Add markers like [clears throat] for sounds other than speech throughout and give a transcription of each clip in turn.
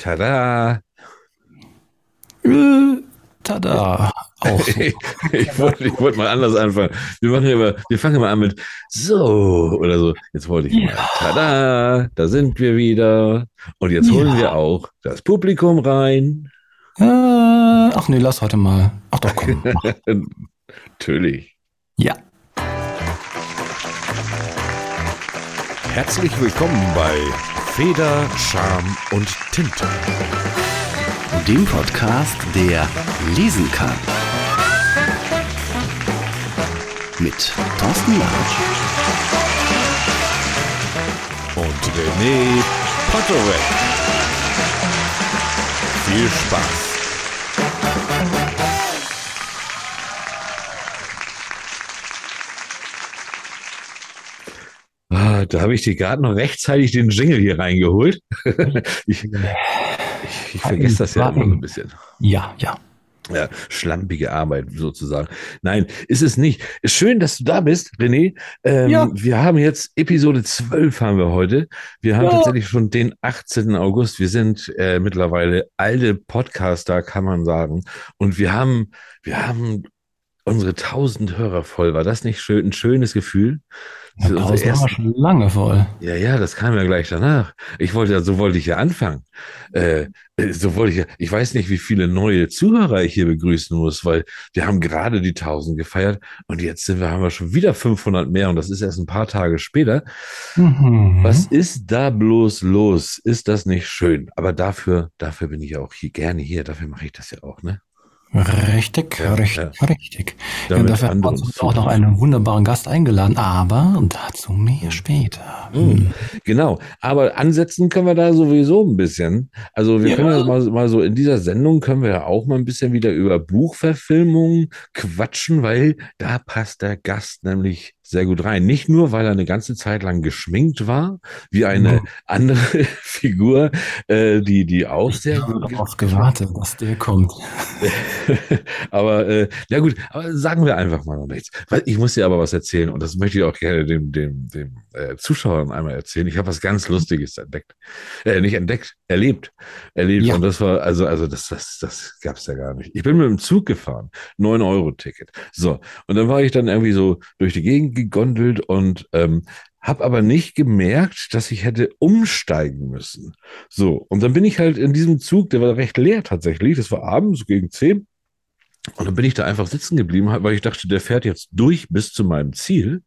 Tada! Tada! [laughs] Auch ich wollte ich wollt mal anders anfangen. Wir, machen immer, wir fangen immer an mit so oder so. Jetzt wollte ich mal. Tada! Da sind wir wieder. Und jetzt holen Ja. wir auch das Publikum rein. Äh, ach nee, lass heute mal. Ach doch, komm. [laughs] Natürlich. Ja. Herzlich willkommen bei Feder, Charme und Tinte. dem Podcast, der lesen kann. Mit Thorsten Latsch Und René Potterweg. Viel Spaß. Da habe ich dir gerade noch rechtzeitig den Jingle hier reingeholt. [laughs] ich, ich, ich vergesse das ja immer so ein bisschen. Ja, ja. Ja, schlampige Arbeit sozusagen. Nein, ist es nicht. Schön, dass du da bist, René. Ähm, Ja. Wir haben jetzt Episode 12 haben wir heute. Wir haben Ja. tatsächlich schon den 18. August. Wir sind äh, mittlerweile alte Podcaster, kann man sagen. Und wir haben, wir haben unsere 1000 Hörer voll. War das nicht schön, ein schönes Gefühl? Das ist haben wir erste- schon lange voll. ja, ja, das kam ja gleich danach. Ich wollte ja, so wollte ich ja anfangen. Äh, äh, so wollte ich ja, ich weiß nicht, wie viele neue Zuhörer ich hier begrüßen muss, weil wir haben gerade die 1000 gefeiert und jetzt sind wir, haben wir schon wieder 500 mehr und das ist erst ein paar Tage später. Mhm. Was ist da bloß los? Ist das nicht schön? Aber dafür, dafür bin ich ja auch hier gerne hier. Dafür mache ich das ja auch, ne? Richtig, Ja, richtig, richtig. Ja, Damit dafür haben wir uns auch noch einen wunderbaren Gast eingeladen, aber dazu mehr später. Mhm. Genau, aber ansetzen können wir da sowieso ein bisschen. Also wir Ja. können ja mal, mal so in dieser Sendung können wir ja auch mal ein bisschen wieder über Buchverfilmungen quatschen, weil da passt der Gast nämlich sehr gut rein. Nicht nur, weil er eine ganze Zeit lang geschminkt war, wie eine Ja. andere [laughs] Figur, äh, die, die auch sehr Ich habe gut darauf gewartet, dass der kommt. [laughs] aber äh, ja gut, aber sagen wir einfach mal noch nichts. Ich muss dir aber was erzählen und das möchte ich auch gerne dem, dem, dem äh, Zuschauern einmal erzählen. Ich habe was ganz Lustiges entdeckt. Äh, nicht entdeckt, erlebt. Erlebt. Ja. Und das war, also, also das, das, das gab's ja gar nicht. Ich bin mit dem Zug gefahren, 9-Euro-Ticket. So, und dann war ich dann irgendwie so durch die Gegend gegondelt und ähm, habe aber nicht gemerkt, dass ich hätte umsteigen müssen. So, und dann bin ich halt in diesem Zug, der war recht leer tatsächlich, das war abends gegen 10. Und dann bin ich da einfach sitzen geblieben, weil ich dachte, der fährt jetzt durch bis zu meinem Ziel.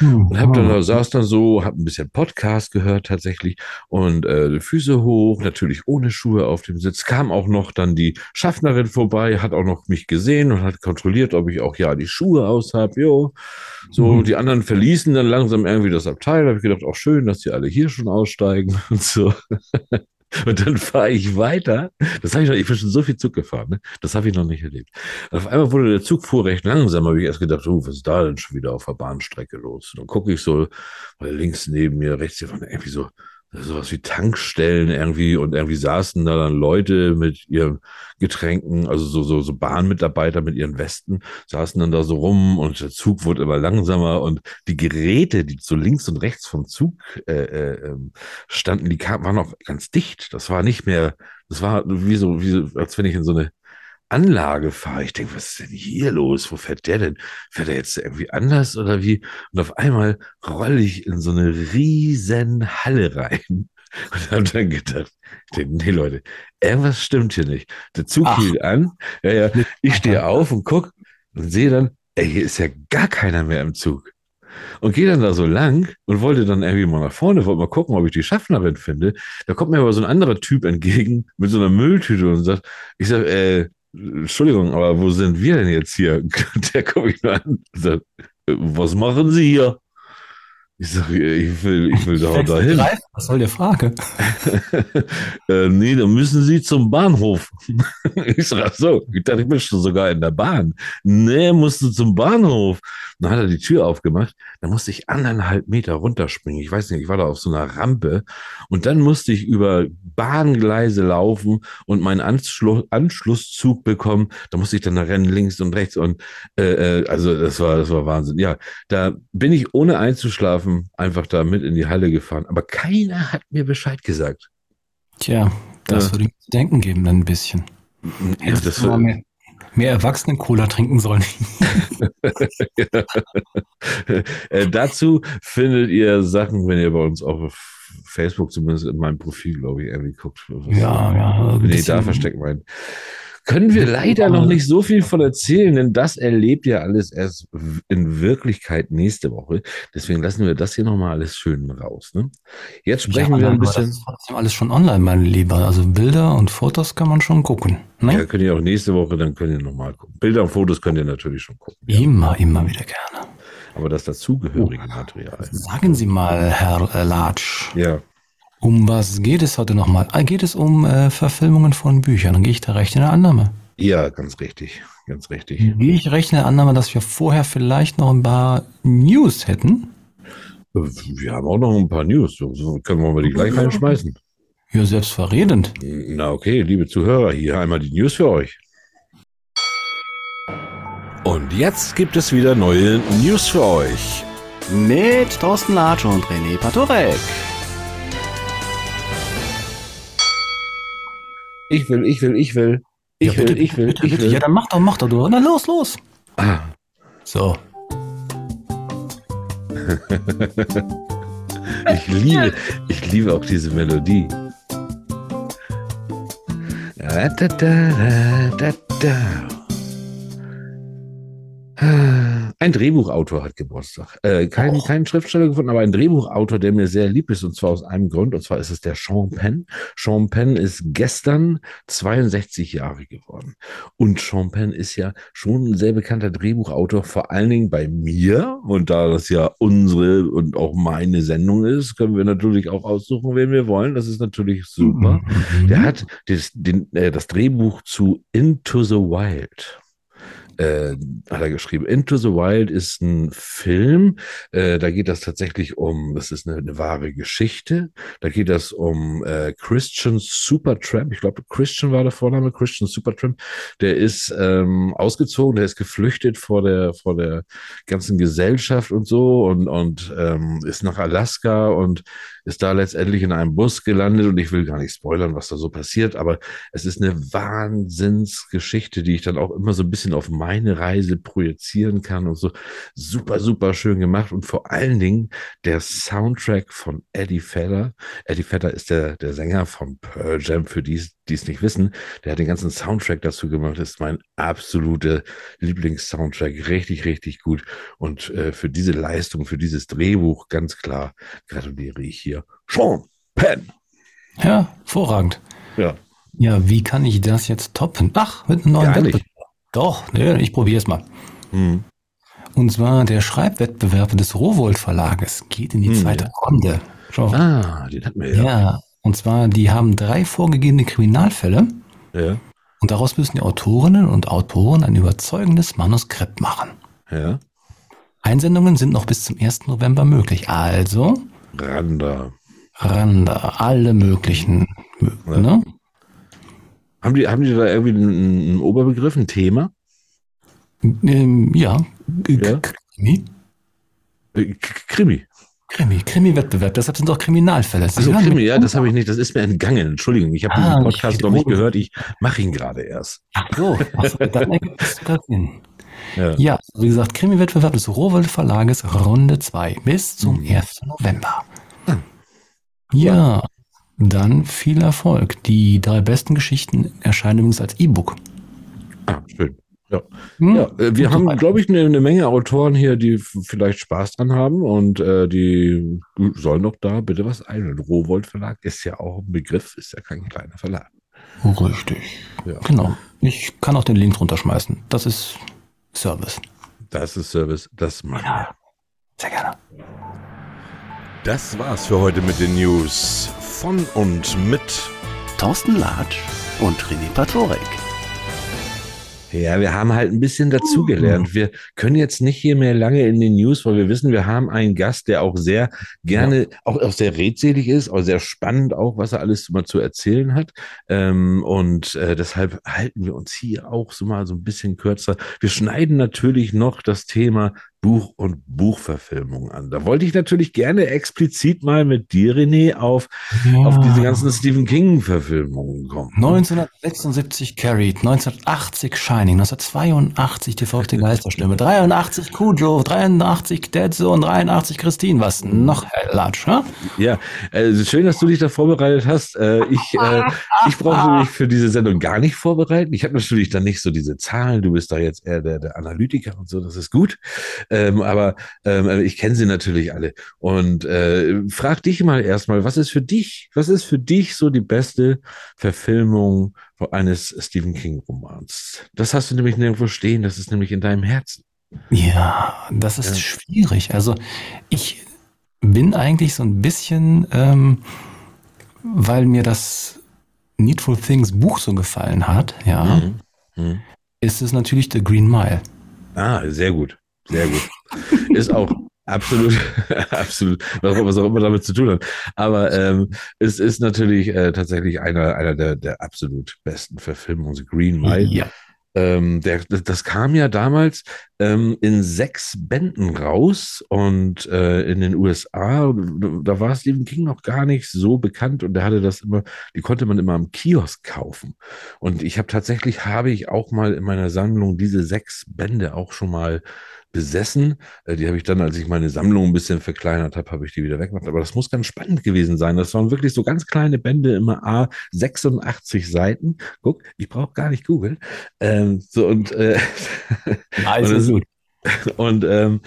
Und hab dann, da saß dann so, hab ein bisschen Podcast gehört tatsächlich und äh, Füße hoch, natürlich ohne Schuhe auf dem Sitz. Kam auch noch dann die Schaffnerin vorbei, hat auch noch mich gesehen und hat kontrolliert, ob ich auch ja die Schuhe aus hab. Jo. So, Mhm. die anderen verließen dann langsam irgendwie das Abteil. Da habe ich gedacht, auch schön, dass die alle hier schon aussteigen [laughs] und so. Und dann fahre ich weiter. Das habe ich noch, ich bin schon so viel Zug gefahren, ne? Das habe ich noch nicht erlebt. Und auf einmal wurde der Zug fuhr recht langsam, habe ich erst gedacht, oh, was ist da denn schon wieder auf der Bahnstrecke los? Und dann gucke ich so, weil links neben mir, rechts hier irgendwie so sowas wie Tankstellen irgendwie und irgendwie saßen da dann Leute mit ihren Getränken, also so, so, so Bahnmitarbeiter mit ihren Westen, saßen dann da so rum und der Zug wurde immer langsamer und die Geräte, die so links und rechts vom Zug äh, äh, ähm, standen, die kamen, waren auch ganz dicht. Das war nicht mehr, das war wie so, wie so, als wenn ich in so eine Anlage fahre. Ich denke, was ist denn hier los? Wo fährt der denn? Fährt er jetzt irgendwie anders oder wie? Und auf einmal rolle ich in so eine riesen Halle rein [laughs] und habe dann gedacht, nee Leute, irgendwas stimmt hier nicht. Der Zug Ach. hielt an, ja, ja, ich stehe [laughs] auf und guck und sehe dann, ey, hier ist ja gar keiner mehr im Zug. Und gehe dann da so lang und wollte dann irgendwie mal nach vorne, wollte mal gucken, ob ich die Schaffnerin finde. Da kommt mir aber so ein anderer Typ entgegen mit so einer Mülltüte und sagt, ich sag, äh, Entschuldigung, aber wo sind wir denn jetzt hier? [laughs] Der mich nur an "Äh, was machen Sie hier? Ich sag, ich will, ich will da dahin. Was soll der Frage? [laughs] äh, nee, dann müssen Sie zum Bahnhof. [laughs] ich sag, ach so, ich dachte, ich bin schon sogar in der Bahn. Nee, musst du zum Bahnhof. Dann hat er die Tür aufgemacht. Dann musste ich anderthalb Meter runterspringen. Ich weiß nicht, ich war da auf so einer Rampe. Und dann musste ich über Bahngleise laufen und meinen Anschluss, Anschlusszug bekommen. Da musste ich dann da rennen, links und rechts. Und äh, äh, also das war, das war Wahnsinn. Ja, da bin ich ohne einzuschlafen einfach da mit in die Halle gefahren. Aber keiner hat mir Bescheid gesagt. Tja, Das Ja. würde mir zu denken geben, dann ein bisschen. Ja, das mal mehr, mehr Erwachsenen-Cola trinken sollen. [laughs] [laughs] äh, dazu findet ihr Sachen, wenn ihr bei uns auf Facebook, zumindest in meinem Profil, glaube ich, irgendwie guckt. Was- Ja, ja, Nee, da versteckt mein. Können wir leider noch nicht so viel von erzählen, denn das erlebt ja alles erst in Wirklichkeit nächste Woche. Deswegen lassen wir das hier nochmal alles schön raus. Ne? Jetzt sprechen ja, wir ein bisschen. Das ist trotzdem alles schon online, mein Lieber. Also Bilder und Fotos kann man schon gucken. Ne? Ja, könnt ihr auch nächste Woche, dann könnt ihr nochmal gucken. Bilder und Fotos könnt ihr natürlich schon gucken. Ja. Immer, immer wieder gerne. Aber das dazugehörige Material. Sagen Sie mal, Herr äh, Latsch, Ja. Um was geht es heute nochmal? Ah, Geht es um äh, Verfilmungen von Büchern? Dann gehe ich da recht in der Annahme. Ja, ganz richtig. Ganz richtig. Gehe ich recht in der Annahme, dass wir vorher vielleicht noch ein paar News hätten? Wir haben auch noch ein paar News. So, können wir mal die gleich reinschmeißen. Ja, selbstverredend. Na okay, liebe Zuhörer, hier einmal die News für euch. Und jetzt gibt es wieder neue News für euch. Mit Thorsten Latsch und René Patorek. Ich will, ich will, ich will. Ich ja, will, bitte, ich will, bitte, ich bitte. will. Ja, dann mach doch, mach doch, du. Na los, los. Ah, So. [laughs] ich liebe, ich liebe auch diese Melodie. Da, da, da, da, da. Ah, Ein Drehbuchautor hat Geburtstag. Äh, kein, Oh. kein Schriftsteller gefunden, aber ein Drehbuchautor, der mir sehr lieb ist, und zwar aus einem Grund, und zwar ist es der Sean Penn. Sean Penn ist gestern 62 Jahre geworden. Und Sean Penn ist ja schon ein sehr bekannter Drehbuchautor, vor allen Dingen bei mir. Und da das ja unsere und auch meine Sendung ist, können wir natürlich auch aussuchen, wen wir wollen. Das ist natürlich super. Mhm. Der hat das, den, äh, das Drehbuch zu Into the Wild. Äh, hat er geschrieben. Into the Wild ist ein Film. Äh, da geht das tatsächlich um, das ist eine, eine wahre Geschichte. Da geht das um äh, Christian Supertramp. Ich glaube, Christian war der Vorname, Christian Supertramp. Der ist ähm, ausgezogen, der ist geflüchtet vor der, vor der ganzen Gesellschaft und so und, und ähm, ist nach Alaska und ist da letztendlich in einem Bus gelandet und ich will gar nicht spoilern, was da so passiert, aber es ist eine Wahnsinnsgeschichte, die ich dann auch immer so ein bisschen auf meine Reise projizieren kann und so super, super schön gemacht und vor allen Dingen der Soundtrack von Eddie Vedder. Eddie Vedder ist der, der Sänger von Pearl Jam, für die die es nicht wissen. Der hat den ganzen Soundtrack dazu gemacht, ist mein absoluter Lieblingssoundtrack, richtig, richtig gut und äh, für diese Leistung, für dieses Drehbuch ganz klar gratuliere ich hier Sean Penn. Ja, hervorragend. Ja. Ja, wie kann ich das jetzt toppen? Ach, mit einem neuen Wettbewerb. Doch, nee, ich probiere es mal. Hm. Und zwar der Schreibwettbewerb des Rowold Verlages geht in die Hm, zweite ja. Runde. Schau. Ah, den hatten wir ja. ja. und zwar, die haben drei vorgegebene Kriminalfälle Ja, und daraus müssen die Autorinnen und Autoren ein überzeugendes Manuskript machen. ja. Einsendungen sind noch bis zum 1. November möglich. Also, Randa. Randa, alle möglichen. Ja. Ne? Haben die, haben die da irgendwie einen, einen Oberbegriff, ein Thema? Ähm, ja. Ja. Krimi. Äh, Krimi. Krimi, Krimi-Wettbewerb, deshalb sind auch Kriminalfälle. Sie Also Krimi, ja, das habe ich nicht, das ist mir entgangen. Entschuldigung, ich habe Ah, diesen Podcast noch nicht gehört, ich mache ihn gerade erst. Ach so, ach dann [laughs] ergibt es sogar Sinn. Ja. Ja, wie gesagt, Krimi-Wettbewerb des Rowold Verlages Runde 2 bis zum Mhm. 1. November. Ah. Ja, dann viel Erfolg. Die drei besten Geschichten erscheinen übrigens als E-Book. Ah, schön. Hm? Ja, äh, wir so haben, glaube ich, eine, eine Menge Autoren hier, die vielleicht Spaß dran haben und äh, die sollen doch da bitte was ein. Rowold Verlag ist ja auch ein Begriff, ist ja kein kleiner Verlag. Richtig. Ja. Genau. Ich kann auch den Link drunter schmeißen. Das ist Service. Das ist Service, das machen wir. Ja. Sehr gerne. Das war's für heute mit den News von und mit Thorsten Latsch und René Patorek. Ja, wir haben halt ein bisschen dazugelernt. Wir können jetzt nicht hier mehr lange in den News, weil wir wissen, wir haben einen Gast, der auch sehr gerne, auch, auch sehr redselig ist, auch sehr spannend auch, was er alles mal zu erzählen hat. Ähm, und äh, deshalb halten wir uns hier auch so mal so ein bisschen kürzer. Wir schneiden natürlich noch das Thema Buch- und Buchverfilmungen an. Da wollte ich natürlich gerne explizit mal mit dir, René, auf, Ja. auf diese ganzen Stephen King-Verfilmungen kommen. 1976 Carried, 1980 Shining, 1982 die verrückte Geisterstimme, 83 Cujo, 83 Dead Zone, 83 Christine. Was noch, Latsch, ne? Ja, äh, schön, dass du dich da vorbereitet hast. Äh, ich äh, ich brauchte [laughs] mich für diese Sendung gar nicht vorbereiten. Ich habe natürlich dann nicht so diese Zahlen. Du bist da jetzt eher der, der Analytiker und so, das ist gut. Ähm, aber ähm, ich kenne sie natürlich alle. Und äh, frag dich mal erstmal, was ist für dich, was ist für dich so die beste Verfilmung eines Stephen King-Romans? Das hast du nämlich nirgendwo stehen, das ist nämlich in deinem Herzen. Ja, das ist Ja. schwierig. Also ich bin eigentlich so ein bisschen, ähm, weil mir das Needful Things Buch so gefallen hat, ja, Mhm. Mhm. ist es natürlich The Green Mile. Ah, sehr gut. Sehr gut. Ist auch absolut, [laughs] absolut, was, auch immer damit zu tun hat. Aber ähm, es ist natürlich äh, tatsächlich einer, einer der, der absolut besten Verfilmungen, The Green Mile. Ja. Ähm, der, das, das kam ja damals ähm, in sechs Bänden raus und äh, in den USA, da war Stephen King noch gar nicht so bekannt und der hatte das immer, die konnte man immer am Kiosk kaufen. Und ich habe tatsächlich, habe ich auch mal in meiner Sammlung diese sechs Bände auch schon mal besessen. Äh, die habe ich dann, als ich meine Sammlung ein bisschen verkleinert habe, habe ich die wieder weggemacht. Aber das muss ganz spannend gewesen sein. Das waren wirklich so ganz kleine Bände, immer A, 86 Seiten. Guck, ich brauche gar nicht googeln. Ähm, so und, äh, [laughs] Also Und gut. [laughs] und, ähm,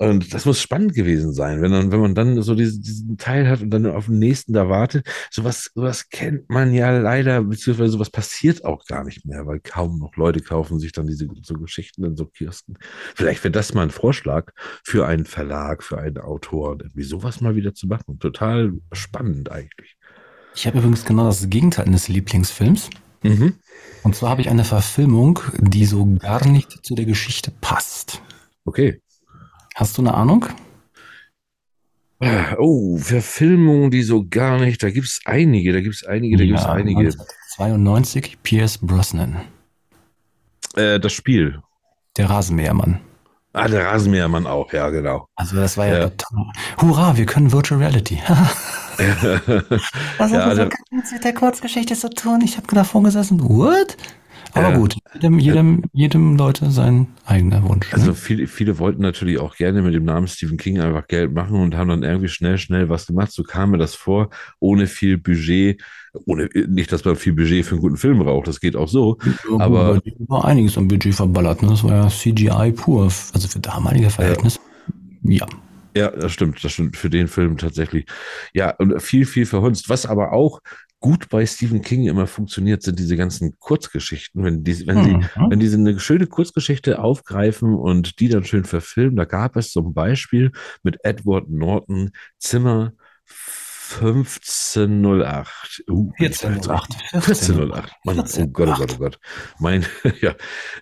und das muss spannend gewesen sein, wenn, dann, wenn man dann so diesen, diesen Teil hat und dann auf den nächsten da wartet. Sowas, sowas kennt man ja leider, beziehungsweise sowas passiert auch gar nicht mehr, weil kaum noch Leute kaufen sich dann diese so Geschichten in so Kiosken. Vielleicht wäre das mal ein Vorschlag für einen Verlag, für einen Autor, irgendwie sowas mal wieder zu machen. Total spannend eigentlich. Ich habe übrigens genau das Gegenteil eines Lieblingsfilms. Mhm. Und zwar habe ich eine Verfilmung, die so gar nicht zu der Geschichte passt. Okay. Hast du eine Ahnung? Ah, Oh, Verfilmungen, die so gar nicht, da gibt es einige, da gibt es einige, da gibt es einige. 1992 Pierce Brosnan, Äh, das Spiel. der Rasenmähermann. Ah, der Rasenmähermann auch, ja, genau. Also das war ja, Ja. total. Hurra, wir können Virtual Reality. [laughs] [laughs] Was Ja, hat das der- so mit der Kurzgeschichte zu tun? Ich habe davor gesessen, what? Aber Ja. gut, jedem, jedem, jedem Leute sein eigener Wunsch. Also ne? viele, viele wollten natürlich auch gerne mit dem Namen Stephen King einfach Geld machen und haben dann irgendwie schnell, schnell was gemacht. So kam mir das vor, ohne viel Budget, ohne nicht, dass man viel Budget für einen guten Film braucht. Das geht auch so. Ja, aber- war einiges am Budget verballert. Ne? Das war ja CGI pur, also für damalige Verhältnisse. Ja. Ja, das stimmt. Das stimmt für den Film tatsächlich. Ja, und viel, viel verhunzt. Was aber auch gut bei Stephen King immer funktioniert, sind diese ganzen Kurzgeschichten. Wenn die, wenn sie Mhm. wenn die so eine schöne Kurzgeschichte aufgreifen und die dann schön verfilmen, da gab es zum Beispiel mit Edward Norton Zimmer 1508. Uh, 1408. 1408. Mann, oh Gott, oh Gott, oh Gott. Mein, [laughs] ja.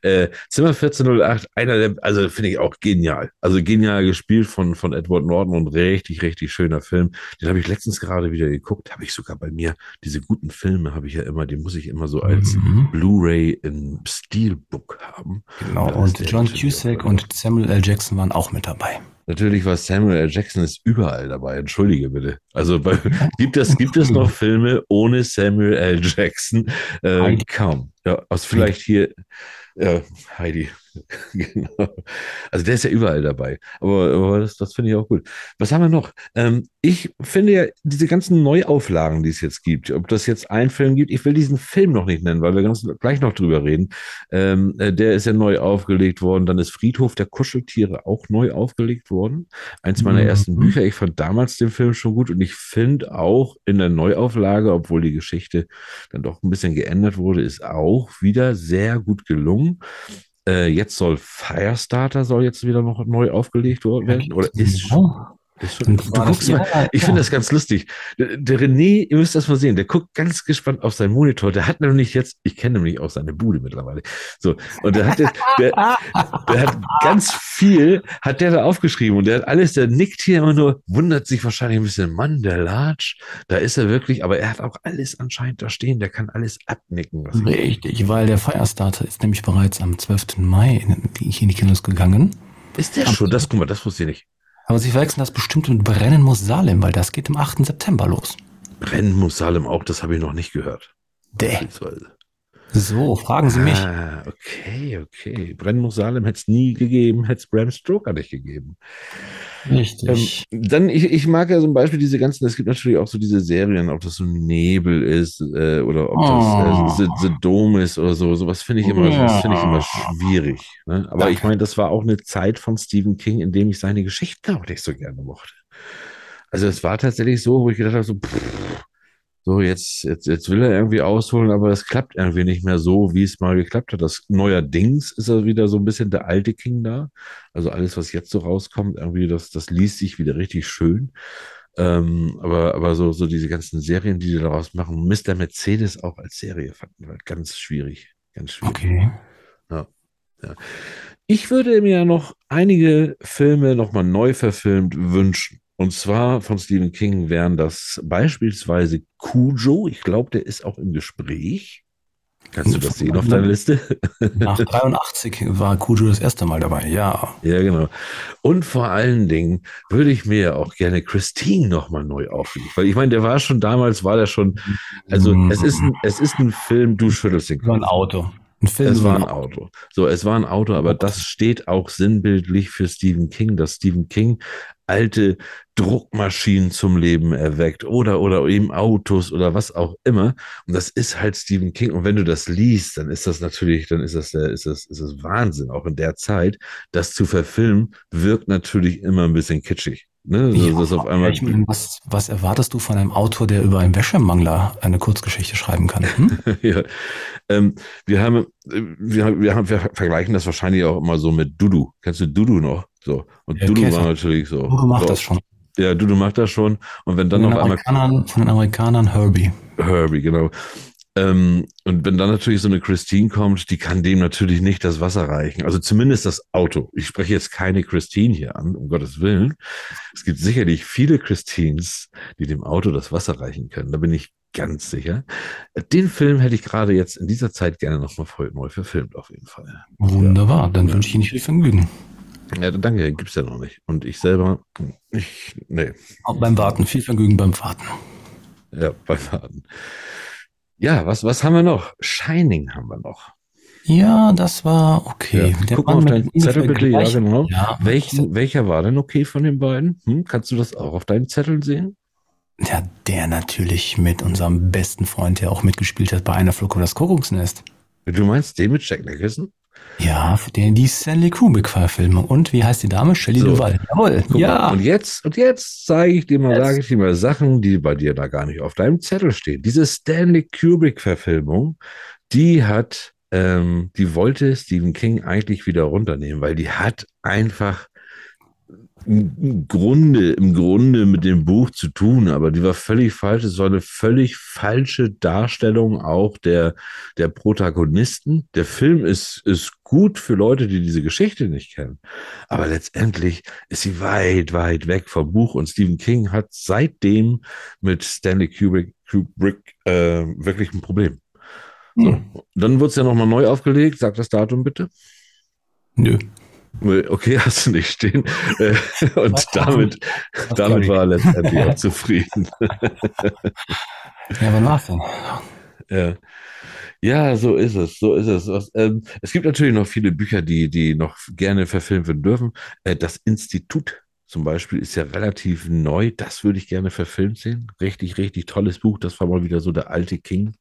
Äh, Zimmer 1408, einer der, also finde ich auch genial. Also genial gespielt von, von Edward Norton und richtig, richtig schöner Film. Den habe ich letztens gerade wieder geguckt. Habe ich sogar bei mir. Diese guten Filme habe ich ja immer, die muss ich immer so als Mhm. Blu-ray in Steelbook haben. Genau, und John Cusack und Samuel L. Jackson waren auch mit dabei. Natürlich war Samuel L. Jackson ist überall dabei. Entschuldige bitte. Also bei, [laughs] gibt es gibt es noch Filme ohne Samuel L. Jackson? Äh, kaum. Ja, aus vielleicht hier ja, Heidi. genau. [laughs] Also der ist ja überall dabei. Aber, aber das, das finde ich auch gut. Was haben wir noch? Ähm, ich finde ja diese ganzen Neuauflagen, die es jetzt gibt, ob das jetzt einen Film gibt, ich will diesen Film noch nicht nennen, weil wir ganz gleich noch drüber reden. Ähm, äh, der ist ja neu aufgelegt worden. Dann ist Friedhof der Kuscheltiere auch neu aufgelegt worden. Eins meiner Mhm. ersten Bücher. Ich fand damals den Film schon gut und ich finde auch in der Neuauflage, obwohl die Geschichte dann doch ein bisschen geändert wurde, ist auch wieder sehr gut gelungen. Äh, jetzt soll Firestarter soll jetzt wieder noch neu aufgelegt werden. oder ist schon, du guckst mal, ich finde das ganz lustig. Der, der René, ihr müsst das mal sehen, der guckt ganz gespannt auf seinen Monitor. Der hat nämlich jetzt, ich kenne nämlich auch seine Bude mittlerweile. So, und der hat, jetzt- der, der hat ganz viel, hat der da aufgeschrieben und der hat alles, der nickt hier immer nur, wundert sich wahrscheinlich ein bisschen, Mann, der Latsch, da ist er wirklich, aber er hat auch alles anscheinend da stehen, der kann alles abnicken. Richtig, weil der Firestarter ist nämlich bereits am 12. Mai in die, in die Kinos gegangen. Ist der schon? Das, guck mal, das wusste ich nicht. Aber Sie verwechseln das bestimmt mit Brennen muss Salem, weil das geht am 8. September los. Brennen muss Salem auch, das habe ich noch nicht gehört. Däh. So, fragen Sie mich. Ah, okay, okay. Brennen muss Salem hätte es nie gegeben, hätte es Bram Stoker nicht gegeben. Richtig. Ähm, dann, ich, ich mag ja zum Beispiel diese ganzen, es gibt natürlich auch so diese Serien, ob das so Nebel ist äh, oder ob das äh, The, The Dome ist oder so. Sowas finde ich immer, sowas finde ich immer schwierig. Ne? Aber ich meine, das war auch eine Zeit von Stephen King, in dem ich seine Geschichten auch nicht so gerne mochte. Also es war tatsächlich so, wo ich gedacht habe, so, pff, so jetzt, jetzt, jetzt will er irgendwie ausholen, aber es klappt irgendwie nicht mehr so, wie es mal geklappt hat. Das neuerdings ist er wieder so ein bisschen der alte King da. Also alles, was jetzt so rauskommt, irgendwie, das, das liest sich wieder richtig schön. Ähm, aber, aber so, so diese ganzen Serien, die die daraus machen, Mr. Mercedes auch als Serie fanden wir ganz schwierig. Ganz schwierig. Okay. Ich würde mir ja noch einige Filme nochmal neu verfilmt wünschen. Und zwar von Stephen King wären das beispielsweise Cujo. Ich glaube, der ist auch im Gespräch. Kannst du das sehen auf deiner Liste? [laughs] Nach 83 war Kujo das erste Mal dabei, ja. Ja, genau. Und vor allen Dingen würde ich mir auch gerne Christine nochmal neu auflegen. Weil ich meine, der war schon damals, war der schon, also es ist ein, es ist ein Film, du schüttelst den War ein Kopf. Auto. Ein Film. Es war ein Auto. So, es war ein Auto, aber das steht auch sinnbildlich für Stephen King, dass Stephen King alte Druckmaschinen zum Leben erweckt oder, oder eben Autos oder was auch immer. Und das ist halt Stephen King. Und wenn du das liest, dann ist das natürlich, dann ist das, der, ist das, ist das Wahnsinn. Auch in der Zeit, das zu verfilmen, wirkt natürlich immer ein bisschen kitschig. Ne? Ja, das auf einmal, ich meine, was, was erwartest du von einem Autor, der über einen Wäschemangler eine Kurzgeschichte schreiben kann? Hm? [laughs] ja. ähm, wir haben, äh, wir haben, wir haben, wir vergleichen das wahrscheinlich auch immer so mit Dudu. Kennst du Dudu noch? So. Und Der Dudu Käfer. war natürlich so. Udo macht so. das schon. Ja, Dudu macht das schon. Und wenn dann den, einmal von den Amerikanern Herbie. Herbie, genau. Ähm, und wenn dann natürlich so eine Christine kommt, die kann dem natürlich nicht das Wasser reichen. Also zumindest das Auto. Ich spreche jetzt keine Christine hier an, um Gottes Willen. Es gibt sicherlich viele Christines, die dem Auto das Wasser reichen können. Da bin ich ganz sicher. Den Film hätte ich gerade jetzt in dieser Zeit gerne nochmal voll neu verfilmt, auf jeden Fall. Wunderbar, dann wünsche ich Ihnen viel Vergnügen. Ja, danke, den gibt's ja noch nicht. Und ich selber, ich, nee, Auch beim Warten, viel Vergnügen beim Warten. ja, beim Faden. Ja, was, was haben wir noch? Shining haben wir noch. Ja, das war okay. Ja. Guck mal auf deinen Zettel bitte, ja, genau. Ja, Welchen, welcher war denn okay von den beiden? Hm? Kannst du das auch auf deinen Zetteln sehen? Ja, der natürlich mit unserem besten Freund, der auch mitgespielt hat bei einer Flug das Kuckucksnest. Du meinst den mit Jack Nicholson? Ja, den die Stanley Kubrick-Verfilmung. Und wie heißt die Dame? Shelley So. Duvall. Jawohl. Guck ja. Mal. Und jetzt, und jetzt zeige ich dir mal, sage ich dir mal Sachen, die bei dir da gar nicht auf deinem Zettel stehen. Diese Stanley Kubrick-Verfilmung, die hat, ähm, die wollte Stephen King eigentlich wieder runternehmen, weil die hat einfach im Grunde, im Grunde mit dem Buch zu tun, aber die war völlig falsch. Es war eine völlig falsche Darstellung auch der, der Protagonisten. Der Film ist, ist gut für Leute, die diese Geschichte nicht kennen. Aber letztendlich ist sie weit, weit weg vom Buch und Stephen King hat seitdem mit Stanley Kubrick, Kubrick äh, wirklich ein Problem. So. Hm. Dann wird es ja nochmal neu aufgelegt. Sag das Datum bitte. Nö. Okay, [laughs] hast du nicht stehen. Äh, Und damit, damit war er letztendlich auch [laughs] zufrieden. Ja, wann war's denn? Ja. Ja, so ist es, so ist es. Was, ähm, es gibt natürlich noch viele Bücher, die, die noch gerne verfilmt werden dürfen. Äh, das Institut zum Beispiel ist ja relativ neu. Das würde ich gerne verfilmt sehen. Richtig, richtig tolles Buch. Das war mal wieder so der alte King.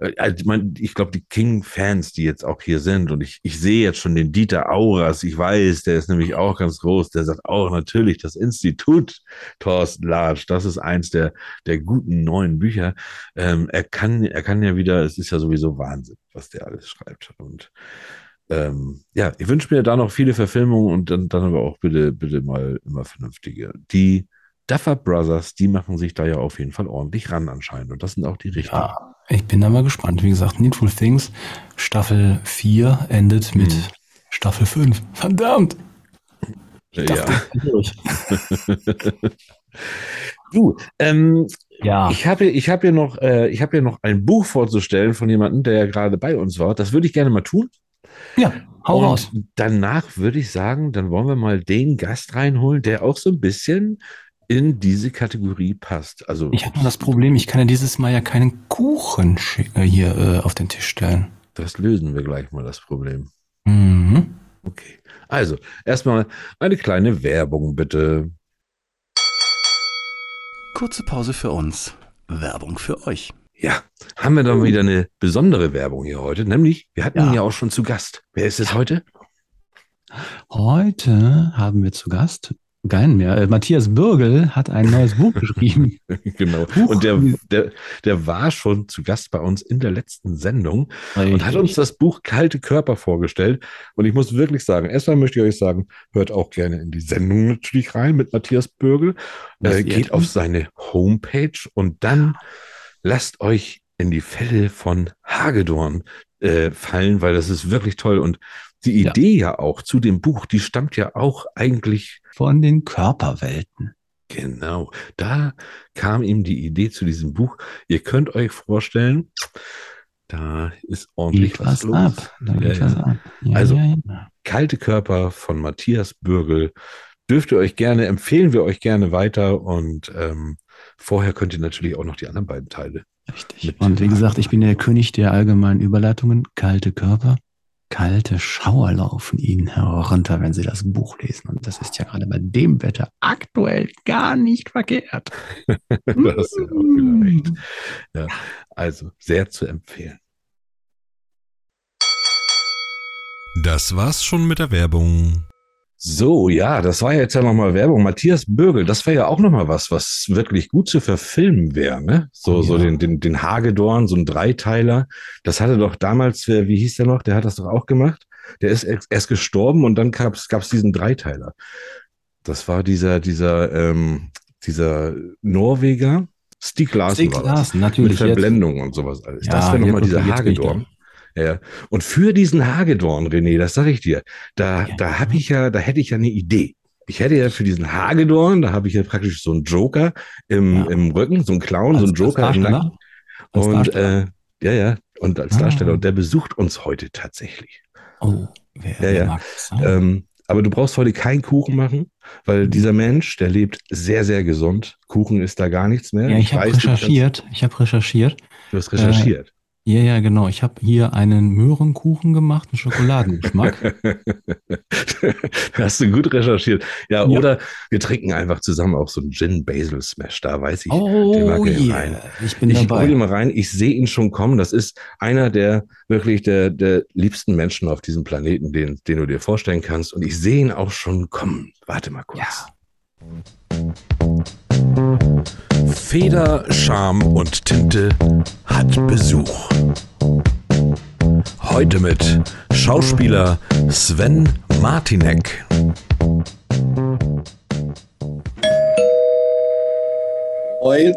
Äh, also, ich mein, ich glaube, die King-Fans, die jetzt auch hier sind, und ich, ich sehe jetzt schon den Dieter Auras, ich weiß, der ist nämlich auch ganz groß, der sagt auch natürlich, das Institut, Thorsten Latsch, das ist eins der, der guten neuen Bücher. Ähm, er kann, er kann ja wieder, es ist ja sowieso Wahnsinn, was der alles schreibt. Und ähm, ja, ich wünsche mir da noch viele Verfilmungen und dann, dann aber auch bitte, bitte mal immer vernünftige. Die Duffer Brothers, die machen sich da ja auf jeden Fall ordentlich ran anscheinend. Und das sind auch die richtigen. Ja, ich bin da mal gespannt. Wie gesagt, Needful Things, Staffel 4 endet mit Hm. Staffel 5. Verdammt! Ja. dachte, ich bin durch. [laughs] Du, ähm, Ja, ich habe ich hab hier noch, äh, ich habe hier noch ein Buch vorzustellen von jemandem, der ja gerade bei uns war. Das würde ich gerne mal tun. Ja, hau Und raus. danach würde ich sagen, dann wollen wir mal den Gast reinholen, der auch so ein bisschen in diese Kategorie passt. Also Ich habe nur das Problem, ich kann ja dieses Mal ja keinen Kuchen äh, hier äh, auf den Tisch stellen. das lösen wir gleich mal das Problem. Mhm. Okay. Also, erstmal eine kleine Werbung bitte. Kurze Pause für uns. Werbung für euch. Ja, haben wir dann wieder eine besondere Werbung hier heute, nämlich wir hatten Ja. ihn ja auch schon zu Gast. Wer ist es heute? Heute haben wir zu Gast keinen mehr. Äh, Matthias Bürgel hat ein neues Buch geschrieben. [laughs] genau. Huch. Und der, der, der war schon zu Gast bei uns in der letzten Sendung und hat uns das Buch Kalte Körper vorgestellt. Und ich muss wirklich sagen, erstmal möchte ich euch sagen, hört auch gerne in die Sendung natürlich rein mit Matthias Bürgel. Äh, geht auf seine Homepage und dann lasst euch in die Fälle von Hagedorn äh, fallen, weil das ist wirklich toll. Und die Ja. Idee ja auch zu dem Buch, die stammt ja auch eigentlich von den Körperwelten. Genau, da kam ihm die Idee zu diesem Buch. Ihr könnt euch vorstellen, da ist ordentlich Geht was was los. ab. Da geht Ja, was ja. ab. Ja, Also- ja, ja. Kalte Körper von Matthias Bürgel dürft ihr euch gerne, empfehlen wir euch gerne weiter und ähm, vorher könnt ihr natürlich auch noch die anderen beiden Teile. Richtig. Und wie gesagt, ich bin der König der allgemeinen Überleitungen. Kalte Körper, kalte Schauer laufen Ihnen herunter, wenn Sie das Buch lesen. Und das ist ja gerade bei dem Wetter aktuell gar nicht verkehrt. Da hast du ja auch wieder recht. Ja, also sehr zu empfehlen. Das war's schon mit der Werbung. So, ja, das war jetzt ja nochmal Werbung. Matthias Bürgel, das wäre ja auch nochmal was, was wirklich gut zu verfilmen wäre, ne? So, Oh, so ja. den, den, den Hagedorn, so ein Dreiteiler. Das hatte doch damals, wer, wie hieß der noch? Der hat das doch auch gemacht. Der ist erst gestorben und dann gab's gab's diesen Dreiteiler. Das war dieser, dieser, ähm, dieser Norweger, Stieg Larsen Stieg. Larsen, Mit natürlich. Jetzt, Verblendung und sowas alles. Ja, das wäre nochmal jetzt- dieser jetzt. Hagedorn. Ja. Und für diesen Hagedorn, René, das sage ich dir, da, Ja. da habe ich ja, da hätte ich ja eine Idee. Ich hätte ja für diesen Hagedorn, da habe ich ja praktisch so einen Joker im, Ja. im Rücken, so einen Clown, so einen Joker im? Nacken. Als Und äh, ja, ja, und als Ah. Darsteller. Und der besucht uns heute tatsächlich. Oh, wer, Ja, wer ja. mag das? Ähm, aber du brauchst heute keinen Kuchen machen, weil Mhm. dieser Mensch, der lebt sehr, sehr gesund. Kuchen ist da gar nichts mehr. ja, ich habe recherchiert. Ich habe recherchiert. Du hast recherchiert. Ja, ja, genau. Ich habe hier einen Möhrenkuchen gemacht, einen Schokoladengeschmack. [laughs] Hast du gut recherchiert. Ja, Ja. oder wir trinken einfach zusammen auch so einen Gin Basil Smash. Da weiß ich. den mag oh, ich yeah. rein. Ich bin Ich dabei. ihn mal rein. Ich sehe ihn schon kommen. Das ist einer der wirklich der, der liebsten Menschen auf diesem Planeten, den, den du dir vorstellen kannst. Und ich sehe ihn auch schon kommen. Warte mal kurz. Ja. Feder, Charme und Tinte hat Besuch. Heute mit Schauspieler Sven Martinek. Moin.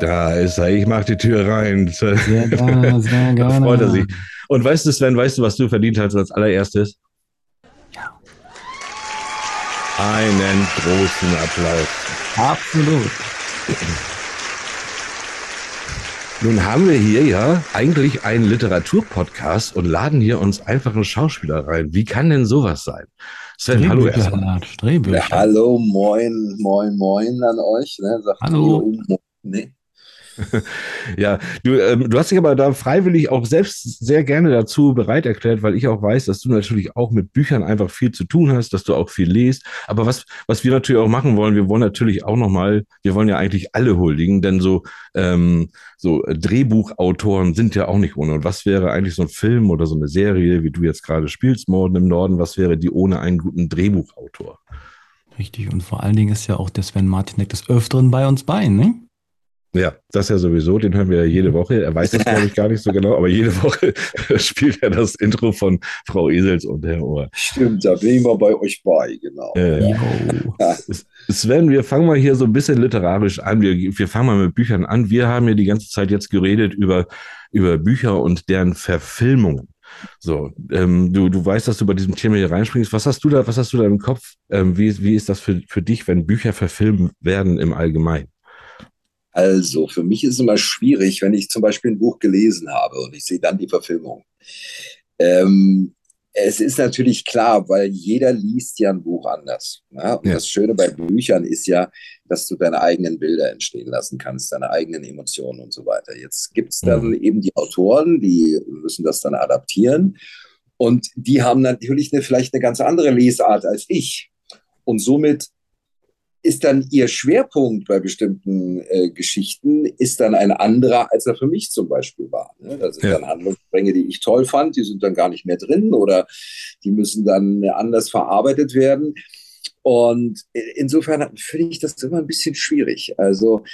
Da ist er. Ich mach die Tür rein. Sehr gerne, [laughs] sehr Da gerne. freut er sich. Und weißt du, Sven, weißt du, was du verdient hast als allererstes? Ja. Einen großen Applaus. Absolut. [clears throat] Nun haben wir hier ja eigentlich einen Literaturpodcast und laden hier uns einfach einen Schauspieler rein. Wie kann denn sowas sein? Sven, hallo erstmal. Ja, hallo, moin, moin, moin an euch. Ne? Sagt Hallo. ihr Mo- Nee. [laughs] Ja, du, ähm, du hast dich aber da freiwillig auch selbst sehr gerne dazu bereit erklärt, weil ich auch weiß, dass du natürlich auch mit Büchern einfach viel zu tun hast, dass du auch viel liest. Aber was, was wir natürlich auch machen wollen, wir wollen natürlich auch nochmal, wir wollen ja eigentlich alle huldigen, denn so, ähm, so Drehbuchautoren sind ja auch nicht ohne. Und was wäre eigentlich so ein Film oder so eine Serie, wie du jetzt gerade spielst, Morden im Norden, was wäre die ohne einen guten Drehbuchautor? Richtig. Und vor allen Dingen ist ja auch der Sven Martinek des Öfteren bei uns bei, ne? Ja, das ja sowieso, den hören wir ja jede Woche. Er weiß das, glaube ich, gar nicht so genau, aber jede Woche [laughs] spielt er das Intro von Frau Esels und Herr Ohr. Stimmt, da bin ich mal bei euch bei, genau. Äh. Sven, wir fangen mal hier so ein bisschen literarisch an. Wir, wir fangen mal mit Büchern an. Wir haben ja die ganze Zeit jetzt geredet über, über Bücher und deren Verfilmungen. So, ähm, du, du weißt, dass du bei diesem Thema hier reinspringst. Was hast du da, was hast du da im Kopf? Ähm, wie, wie ist das für, für dich, wenn Bücher verfilmt werden im Allgemeinen? Also, für mich ist es immer schwierig, wenn ich zum Beispiel ein Buch gelesen habe und ich sehe dann die Verfilmung. Ähm, es ist natürlich klar, weil jeder liest ja ein Buch anders. Ne? Und Ja. das Schöne bei Büchern ist ja, dass du deine eigenen Bilder entstehen lassen kannst, deine eigenen Emotionen und so weiter. Jetzt gibt es dann eben die Autoren, die müssen das dann adaptieren. Und die haben natürlich eine, vielleicht eine ganz andere Lesart als ich. Und somit ist dann ihr Schwerpunkt bei bestimmten äh, Geschichten ist dann ein anderer, als er für mich zum Beispiel war. Ne? Da sind Ja. dann Handlungsstränge, die ich toll fand, die sind dann gar nicht mehr drin oder die müssen dann anders verarbeitet werden. Und insofern finde ich das immer ein bisschen schwierig. Also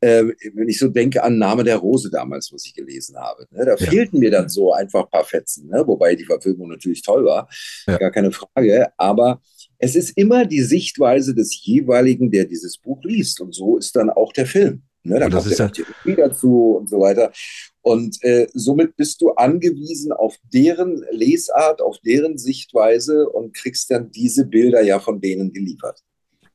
äh, wenn ich so denke an Name der Rose damals, was ich gelesen habe, ne, da Ja. fehlten mir dann so einfach ein paar Fetzen, ne, wobei die Verfilmung natürlich toll war, Ja. gar keine Frage. Aber es ist immer die Sichtweise des jeweiligen, der dieses Buch liest. Und so ist dann auch der Film. Ne, da kommt ja Theorie dazu und so weiter. Und äh, somit bist du angewiesen auf deren Lesart, auf deren Sichtweise und kriegst dann diese Bilder ja von denen geliefert.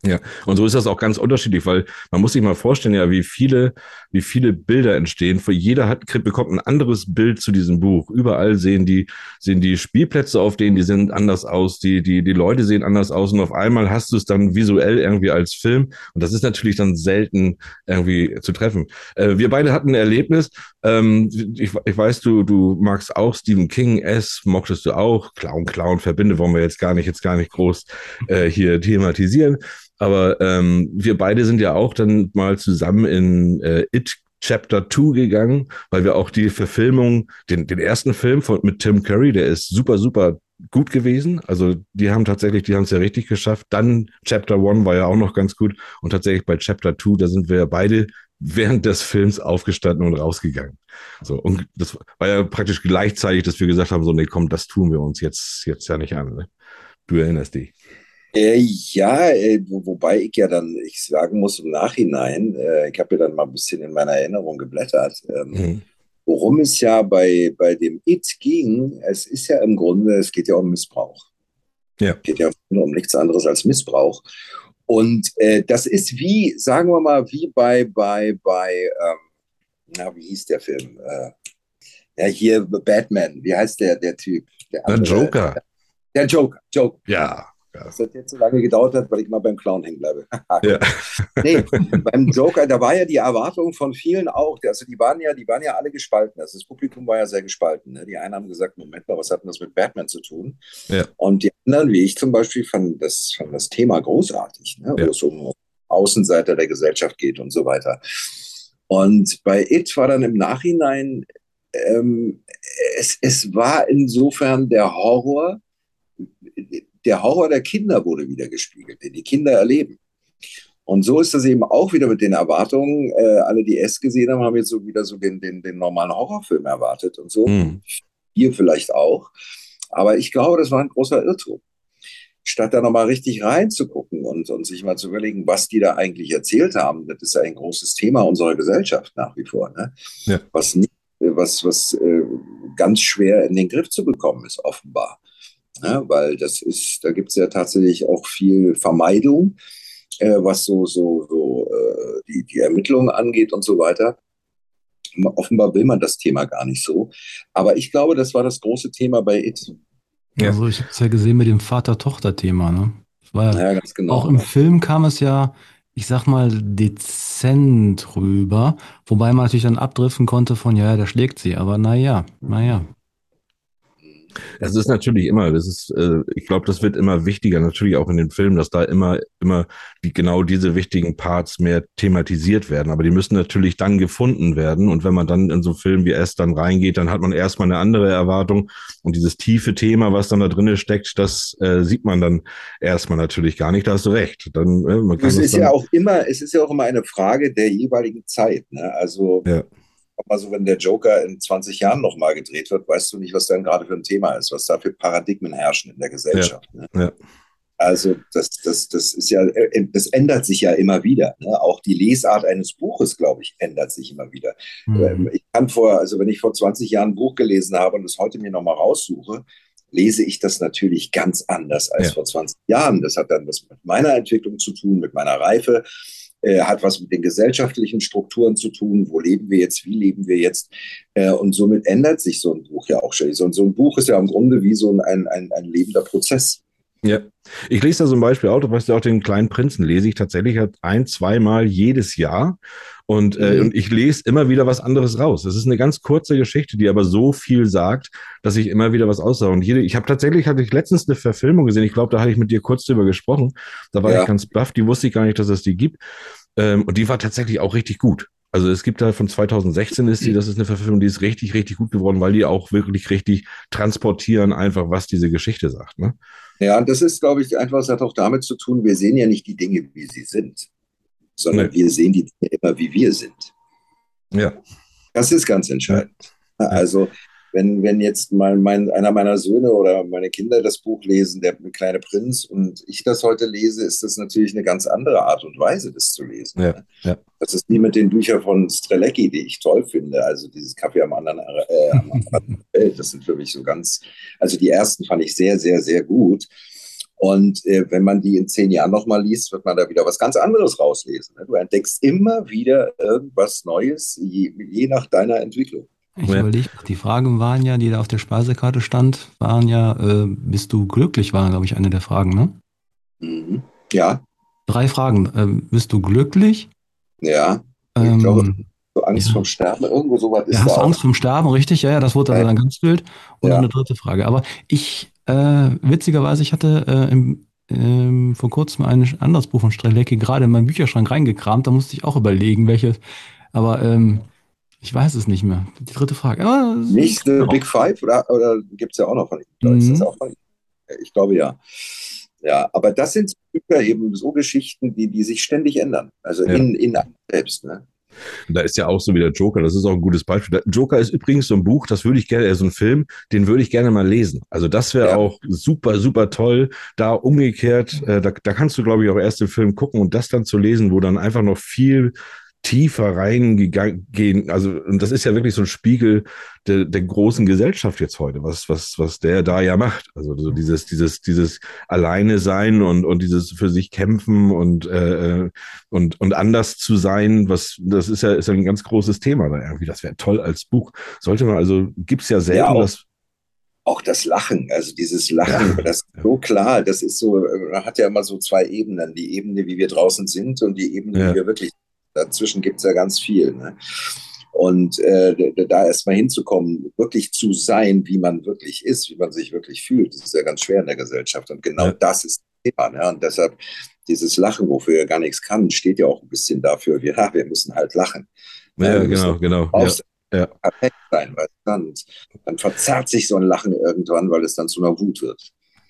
Ja, und so ist das auch ganz unterschiedlich, weil man muss sich mal vorstellen, ja, wie viele, wie viele Bilder entstehen. Für jeder hat, bekommt ein anderes Bild zu diesem Buch. Überall sehen die, sehen die Spielplätze auf denen, die sind anders aus, die, die, die Leute sehen anders aus und auf einmal hast du es dann visuell irgendwie als Film. Und das ist natürlich dann selten irgendwie zu treffen. Äh, wir beide hatten ein Erlebnis. Ähm, ich, ich weiß, du, du magst auch Stephen King, S, mochtest du auch. Clown, Clown, Verbinde wollen wir jetzt gar nicht, jetzt gar nicht groß äh, hier thematisieren. Aber ähm, wir beide sind ja auch dann mal zusammen in äh, It Chapter 2 gegangen, weil wir auch die Verfilmung, den, den ersten Film von, mit Tim Curry, der ist super, super gut gewesen. Also die haben tatsächlich, die haben es ja richtig geschafft. Dann Chapter 1 war ja auch noch ganz gut. Und tatsächlich bei Chapter 2, da sind wir beide während des Films aufgestanden und rausgegangen. So, und das war ja praktisch gleichzeitig, dass wir gesagt haben, so, nee, komm, das tun wir uns jetzt, jetzt ja nicht an. Ne? Du erinnerst dich. Äh, ja, äh, wo, wobei ich ja dann, ich sagen muss im Nachhinein, äh, ich habe ja dann mal ein bisschen in meiner Erinnerung geblättert, ähm, Mhm. worum es ja bei, bei dem It ging, es ist ja im Grunde, es geht ja um Missbrauch. Ja. Es geht ja um nichts anderes als Missbrauch. Und äh, das ist wie, sagen wir mal, wie bei, bei, bei, ähm, na, wie hieß der Film? Äh, ja, hier Batman, wie heißt der, der Typ? Der, Der Joker. Der Joker, Joker. Ja. Ja. Das hat jetzt so lange gedauert hat, weil ich mal beim Clown hängen bleibe. [laughs] Ja. nee, beim Joker, da war ja die Erwartung von vielen auch. Also die waren ja, die waren ja alle gespalten. Also das Publikum war ja sehr gespalten. Ne? Die einen haben gesagt, Moment mal, was hat denn das mit Batman zu tun? Ja. Und die anderen, wie ich zum Beispiel, fanden das, fanden das Thema großartig, ne? Ja. wo es um Außenseiter der Gesellschaft geht und so weiter. Und bei It war dann im Nachhinein, ähm, es, es war insofern der Horror, der Horror der Kinder wurde wieder gespiegelt, den die Kinder erleben. Und so ist das eben auch wieder mit den Erwartungen. Äh, alle, die es gesehen haben, haben jetzt so wieder so den, den, den normalen Horrorfilm erwartet und so. Mhm. Ihr vielleicht auch. Aber ich glaube, das war ein großer Irrtum. Statt da nochmal richtig reinzugucken und, und sich mal zu überlegen, was die da eigentlich erzählt haben, das ist ja ein großes Thema unserer Gesellschaft nach wie vor. Ne? Ja. Was, nicht, was, was äh, ganz schwer in den Griff zu bekommen ist, offenbar. Ja, weil das ist, da gibt es ja tatsächlich auch viel Vermeidung, äh, was so, so, so äh, die, die Ermittlungen angeht und so weiter. Offenbar will man das Thema gar nicht so. Aber ich glaube, das war das große Thema bei It. Ja. Also ich habe es ja gesehen mit dem Vater-Tochter-Thema, ne? Ja, Ja, ganz genau. auch im Film kam es ja, ich sag mal, dezent rüber, wobei man natürlich dann abdriften konnte von, ja, der schlägt sie, aber naja, naja. Es ist natürlich immer, das ist, äh, ich glaube, das wird immer wichtiger, natürlich auch in den Filmen, dass da immer, immer die, genau diese wichtigen Parts mehr thematisiert werden. Aber die müssen natürlich dann gefunden werden. Und wenn man dann in so einen Film wie S dann reingeht, dann hat man erstmal eine andere Erwartung. Und dieses tiefe Thema, was dann da drin steckt, das äh, sieht man dann erstmal natürlich gar nicht. Da hast du recht. Dann, äh, man kann Es das ist ja auch immer, es ist ja auch immer eine Frage der jeweiligen Zeit. Ne? Also, Ja. Also wenn der Joker in 20 Jahren nochmal gedreht wird, weißt du nicht, was dann gerade für ein Thema ist, was da für Paradigmen herrschen in der Gesellschaft. Ne? Ja. Also das, das, das ist ja, äh, das ändert sich ja immer wieder. Ne? Auch die Lesart eines Buches, glaube ich, ändert sich immer wieder. Hm. Ähm, Ich kann vor, also wenn ich vor 20 Jahren ein Buch gelesen habe und es heute mir nochmal raussuche, lese ich das natürlich ganz anders als Ja. vor 20 Jahren. Das hat dann was mit meiner Entwicklung zu tun, mit meiner Reife. Äh, hat was mit den gesellschaftlichen Strukturen zu tun. Wo leben wir jetzt? Wie leben wir jetzt? Äh, und somit ändert sich so ein Buch ja auch schon. So, so ein Buch ist ja im Grunde wie so ein, ein, ein lebender Prozess. Ja, ich lese da zum Beispiel auch, du weißt ja auch den kleinen Prinzen, lese ich tatsächlich halt ein, zweimal jedes Jahr. Und, äh, und ich lese immer wieder was anderes raus. Es ist eine ganz kurze Geschichte, die aber so viel sagt, dass ich immer wieder was aussage. Und jede, ich habe tatsächlich, hatte ich letztens eine Verfilmung gesehen, ich glaube, da hatte ich mit dir kurz drüber gesprochen. Da war Ja. ich ganz baff, die wusste ich gar nicht, dass es die gibt. Ähm, und die war tatsächlich auch richtig gut. Also es gibt da von 2016 ist die, das ist eine Verfilmung, die ist richtig, richtig gut geworden, weil die auch wirklich richtig transportieren, einfach was diese Geschichte sagt. Ne? Ja, und das ist, glaube ich, einfach, es hat auch damit zu tun, wir sehen ja nicht die Dinge, wie sie sind, sondern Nee. wir sehen die Dinge immer, wie wir sind. Ja. Das ist ganz entscheidend. Also, wenn, wenn jetzt mal mein, einer meiner Söhne oder meine Kinder das Buch lesen, der kleine Prinz, und ich das heute lese, ist das natürlich eine ganz andere Art und Weise, das zu lesen. Ja, ja. Das ist wie mit den Büchern von Strelecki, die ich toll finde. Also dieses Kaffee am anderen, äh, am anderen Welt, [laughs] das sind für mich so ganz, also die ersten fand ich sehr, sehr, sehr gut. Und äh, wenn man die in zehn Jahren nochmal liest, wird man da wieder was ganz anderes rauslesen. Ne? Du entdeckst immer wieder irgendwas Neues, je, je nach deiner Entwicklung. Ich Ja. überlege, die Fragen waren ja, die da auf der Speisekarte stand, waren ja, äh, bist du glücklich, war, glaube ich, eine der Fragen, ne? Mhm. Ja, Drei Fragen. Ähm, bist du glücklich? ja. Ich Ähm, glaube, So Angst ja. vom Sterben, irgendwo sowas ist ja, da hast du. Angst vom Sterben, richtig? Ja, ja, das wurde Ja. dann ganz wild. Und Ja. dann eine dritte Frage. Aber ich, äh, witzigerweise, ich hatte äh, im, ähm, vor kurzem ein anderes Buch von Strelecki gerade in meinen Bücherschrank reingekramt. Da musste ich auch überlegen, welches. Aber ähm, ich weiß es nicht mehr. Die dritte Frage. Aber, Nicht The Big Five oder, oder gibt es ja auch noch von ihm? Oder Ist das Mhm. auch von? Ich glaube ja. Ja, aber das sind eben so Geschichten, die, die sich ständig ändern. Also Ja. in, in einem selbst. Ne? Und da ist ja auch so wie der Joker, das ist auch ein gutes Beispiel. Der Joker ist übrigens so ein Buch, das würde ich gerne, äh, so ein Film, den würde ich gerne mal lesen. Also das wäre Ja. auch super, super toll. Da umgekehrt, äh, da, da kannst du, glaube ich, auch erst den Film gucken und das dann zu lesen, wo dann einfach noch viel tiefer reingehen. Also, und das ist ja wirklich so ein Spiegel der, der großen Gesellschaft jetzt heute, was, was, was der da ja macht. Also so dieses, dieses, dieses Alleine sein und, und dieses für sich kämpfen und, äh, und, und anders zu sein, was, das ist ja, ist ja ein ganz großes Thema da irgendwie. Das wäre toll als Buch. Sollte man, also gibt's ja selten, Ja, auch. das, Auch das Lachen, also dieses Lachen, Ja. das ist so klar, das ist so, man hat ja immer so zwei Ebenen. Die Ebene, wie wir draußen sind und die Ebene, Ja. wie wir wirklich Dazwischen gibt's ja ganz viel. Ne? Und äh, da- erstmal hinzukommen, wirklich zu sein, wie man wirklich ist, wie man sich wirklich fühlt, das ist ja ganz schwer in der Gesellschaft. Und genau Ja. das ist das Thema. Ne? Und deshalb dieses Lachen, wofür er gar nichts kann, steht ja auch ein bisschen dafür, wir, [laughs] ja, wir müssen halt lachen. ja, wir genau, genau. Ja. Auf ja. perfekt sein, weil dann, dann verzerrt sich so ein Lachen irgendwann, weil es dann zu einer Wut wird.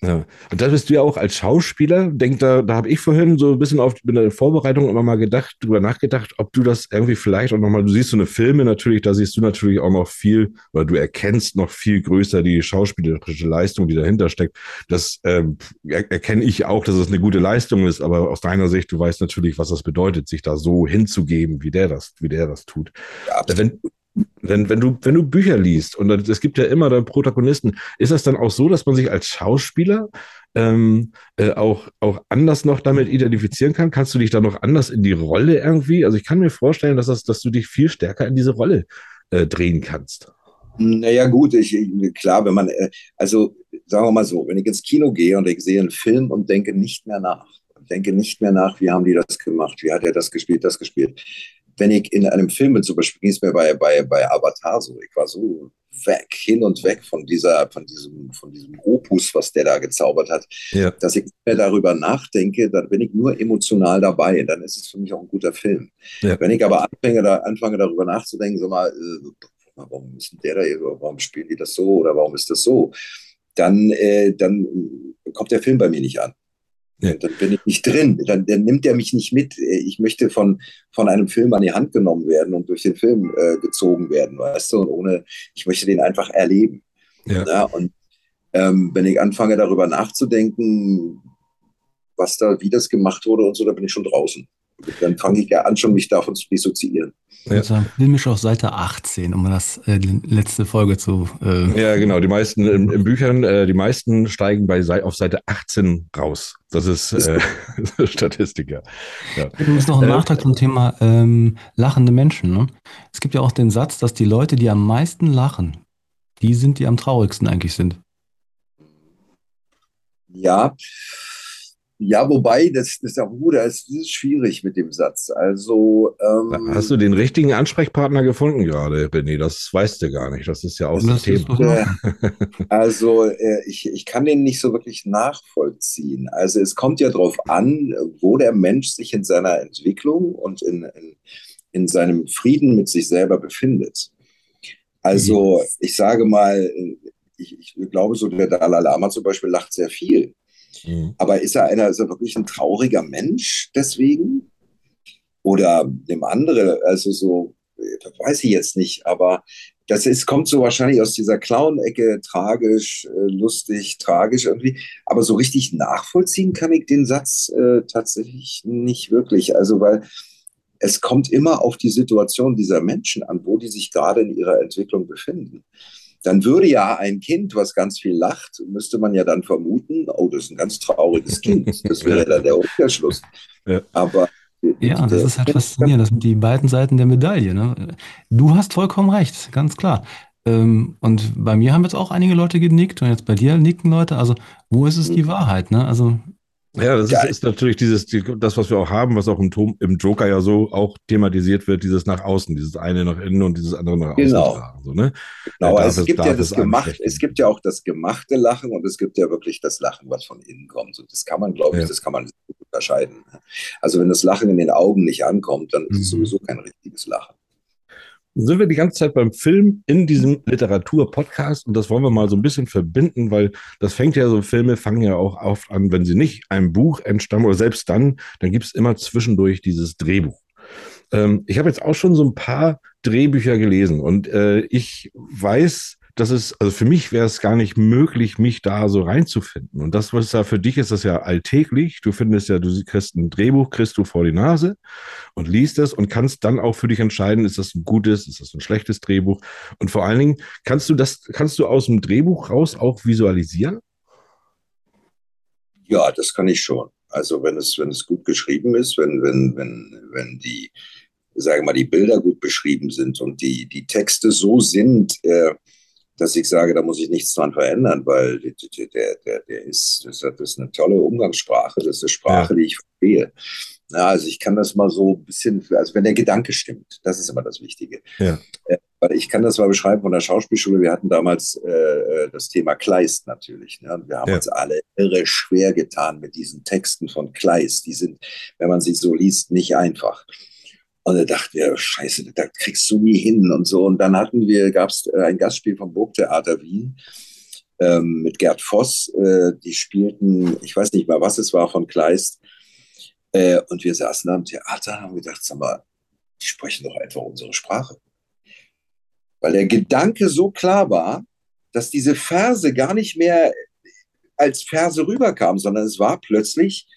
Ja. Und da bist du ja auch als Schauspieler, denk da, da habe ich vorhin so ein bisschen auf in der Vorbereitung immer mal gedacht, drüber nachgedacht, ob du das irgendwie vielleicht auch nochmal, du siehst so eine Filme natürlich, da siehst du natürlich auch noch viel, oder du erkennst noch viel größer die schauspielerische Leistung, die dahinter steckt. Das ähm, er, erkenne ich auch, dass es eine gute Leistung ist, aber aus deiner Sicht, du weißt natürlich, was das bedeutet, sich da so hinzugeben, wie der das, wie der das tut. Ja, Wenn, wenn, wenn, du, wenn du Bücher liest und es gibt ja immer da Protagonisten, ist das dann auch so, dass man sich als Schauspieler ähm, äh, auch, auch anders noch damit identifizieren kann? Kannst du dich da noch anders in die Rolle irgendwie? Also ich kann mir vorstellen, dass, das, dass du dich viel stärker in diese Rolle äh, drehen kannst. Naja, gut, ich, klar, wenn man, äh, also sagen wir mal so, wenn ich ins Kino gehe und ich sehe einen Film und denke nicht mehr nach, denke nicht mehr nach, wie haben die das gemacht, wie hat er das gespielt, das gespielt. Wenn ich in einem Film, zum Beispiel ging es mir bei, bei, bei Avatar so, ich war so weg, hin und weg von dieser, von diesem, von diesem Opus, was der da gezaubert hat, Ja. dass ich nicht mehr darüber nachdenke, dann bin ich nur emotional dabei, dann ist es für mich auch ein guter Film. Ja. Wenn ich aber anfange, da, anfange darüber nachzudenken, so mal, äh, warum ist der da, warum spielen die das so oder warum ist das so, dann, äh, dann kommt der Film bei mir nicht an. Ja. Dann bin ich nicht drin, dann, dann nimmt er mich nicht mit. Ich möchte von, von einem Film an die Hand genommen werden und durch den Film äh, gezogen werden, weißt du, und ohne, ich möchte den einfach erleben. Ja. Ja, und ähm, wenn ich anfange darüber nachzudenken, was da, wie das gemacht wurde und so, da bin ich schon draußen. Dann fange ich ja an, schon mich davon zu dissoziieren. Ja. Also filmisch auf Seite 18, um das äh, letzte Folge zu. Äh ja, genau. Die meisten in, in Büchern, äh, die meisten steigen bei auf Seite 18 raus. Das ist äh, [laughs] Statistik, ja. ja. Übrigens noch ein äh, Nachtrag zum Thema ähm, lachende Menschen. Ne? Es gibt ja auch den Satz, dass die Leute, die am meisten lachen, die sind, die am traurigsten eigentlich sind. Ja, ja, wobei, das, das ist auch gut, das ist schwierig mit dem Satz. Also. Ähm, Hast du den richtigen Ansprechpartner gefunden gerade, René? Das weißt du gar nicht. Das ist ja aus dem Thema. [laughs] also, äh, ich, ich kann den nicht so wirklich nachvollziehen. Also, es kommt ja darauf an, wo der Mensch sich in seiner Entwicklung und in, in, in seinem Frieden mit sich selber befindet. Also, mhm. ich sage mal, ich, ich glaube, so der Dalai Lama zum Beispiel lacht sehr viel. Mhm. Aber ist er einer, ist er wirklich ein trauriger Mensch deswegen? Oder dem andere, also so, weiß ich jetzt nicht, aber das ist, kommt so wahrscheinlich aus dieser Clown-Ecke, tragisch, äh, lustig, tragisch irgendwie. Aber so richtig nachvollziehen kann ich den Satz äh, tatsächlich nicht wirklich. Also, weil es kommt immer auf die Situation dieser Menschen an, wo die sich gerade in ihrer Entwicklung befinden dann würde ja ein Kind, was ganz viel lacht, müsste man ja dann vermuten, oh, das ist ein ganz trauriges Kind. [laughs] Das wäre dann der Umkehrschluss. Ja. Aber ja, das ist halt faszinierend. Das sind die beiden Seiten der Medaille. Ne? Du hast vollkommen recht, ganz klar. Ähm, und bei mir haben jetzt auch einige Leute genickt und jetzt bei dir nicken Leute. Also, wo ist es die mhm. Wahrheit? Ne? Also, ja, das ist, ist, natürlich dieses, das, was wir auch haben, was auch im, im, Joker ja so auch thematisiert wird, dieses nach außen, dieses eine nach innen und dieses andere nach außen. Genau. So, ne? Genau, es gibt ja das gemacht, es gibt ja auch das gemachte Lachen und es gibt ja wirklich das Lachen, was von innen kommt. Und das kann man, glaube ich, ja. das kann man unterscheiden. Also wenn das Lachen in den Augen nicht ankommt, dann ist es mhm. sowieso kein richtiges Lachen sind wir die ganze Zeit beim Film in diesem Literatur-Podcast und das wollen wir mal so ein bisschen verbinden, weil das fängt ja so, Filme fangen ja auch oft an, wenn sie nicht einem Buch entstammen oder selbst dann, dann gibt es immer zwischendurch dieses Drehbuch. Ähm, ich habe jetzt auch schon so ein paar Drehbücher gelesen und äh, ich weiß, das ist, also für mich wäre es gar nicht möglich, mich da so reinzufinden. Und das, was ja für dich ist, das ja alltäglich. Du findest ja, du kriegst ein Drehbuch, kriegst du vor die Nase und liest es und kannst dann auch für dich entscheiden, ist das ein gutes, ist das ein schlechtes Drehbuch? Und vor allen Dingen, kannst du das, kannst du aus dem Drehbuch raus auch visualisieren? Ja, das kann ich schon. Also wenn es, wenn es gut geschrieben ist, wenn, wenn, wenn, wenn die, sagen wir mal, die Bilder gut beschrieben sind und die, die Texte so sind, äh, dass ich sage, da muss ich nichts dran verändern, weil der, der, der ist, das ist eine tolle Umgangssprache, das ist eine Sprache, ja. die ich verstehe. Ja, also ich kann das mal so ein bisschen, also wenn der Gedanke stimmt, das ist immer das Wichtige. Ja. Äh, ich kann das mal beschreiben von der Schauspielschule. Wir hatten damals äh, äh das Thema Kleist natürlich. Ne? Und wir haben ja. uns alle irre schwer getan mit diesen Texten von Kleist. Die sind, wenn man sie so liest, nicht einfach. Und da dachten wir, scheiße, da kriegst du nie hin und so. Und dann hatten wir, gab es äh, ein Gastspiel vom Burgtheater Wien ähm, mit Gerd Voss. Äh, die spielten, ich weiß nicht mal, was es war von Kleist. Äh, und wir saßen da im Theater und haben gedacht, sag mal, die sprechen doch einfach unsere Sprache. Weil der Gedanke so klar war, dass diese Verse gar nicht mehr als Verse rüberkamen, sondern es war plötzlich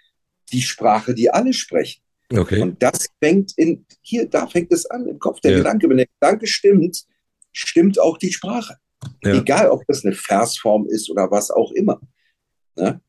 die Sprache, die alle sprechen. Okay. Und das fängt in, hier, da fängt es an, im Kopf der ja. Gedanke. Wenn der Gedanke stimmt, stimmt auch die Sprache. Ja. Egal, ob das eine Versform ist oder was auch immer. Ne?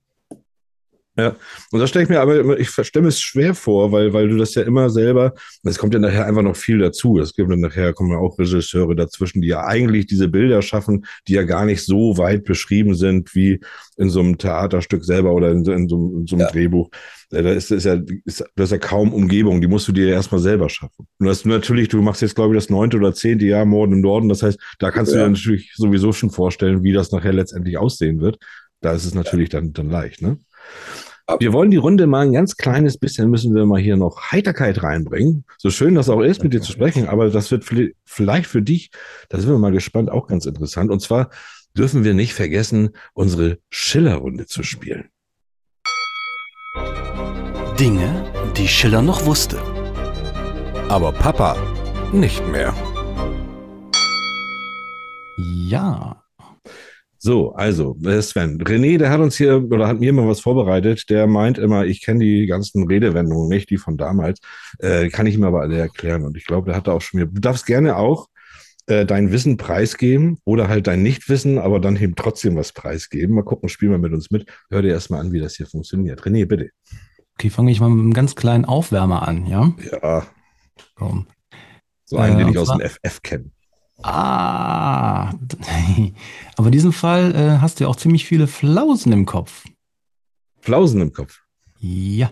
Ja, und das stelle ich mir aber, ich stelle es schwer vor, weil, weil du das ja immer selber, es kommt ja nachher einfach noch viel dazu. Es gibt dann nachher, kommen ja auch Regisseure dazwischen, die ja eigentlich diese Bilder schaffen, die ja gar nicht so weit beschrieben sind wie in so einem Theaterstück selber oder in so, in so, in so einem ja. Drehbuch. Da ist, ist, ja, ist, das ist ja kaum Umgebung, die musst du dir ja erstmal selber schaffen. Und das natürlich, du machst jetzt, glaube ich, das neunte oder zehnte Jahr Morden im Norden. Das heißt, da kannst ja. du dir natürlich sowieso schon vorstellen, wie das nachher letztendlich aussehen wird. Da ist es natürlich dann, dann leicht, ne? Wir wollen die Runde mal ein ganz kleines bisschen, müssen wir mal hier noch Heiterkeit reinbringen. So schön das auch ist, mit dir zu sprechen, aber das wird vielleicht für dich, da sind wir mal gespannt, auch ganz interessant. Und zwar dürfen wir nicht vergessen, unsere Schiller-Runde zu spielen. Dinge, die Schiller noch wusste. Aber Papa nicht mehr. Ja. So, also, Sven, René, der hat uns hier oder hat mir immer was vorbereitet. Der meint immer, ich kenne die ganzen Redewendungen nicht, die von damals. Äh, kann ich ihm aber alle erklären. Und ich glaube, der hat da auch schon mir. Du darfst gerne auch äh, dein Wissen preisgeben oder halt dein Nichtwissen, aber dann eben trotzdem was preisgeben. Mal gucken, spiel mal mit uns mit. Hör dir erstmal an, wie das hier funktioniert. René, bitte. Okay, fange ich mal mit einem ganz kleinen Aufwärmer an, ja? Ja. Komm. So einen, den Äh, ich und aus dem FF kenne. Ah, [laughs] aber in diesem Fall äh, hast du ja auch ziemlich viele Flausen im Kopf. Flausen im Kopf. Ja.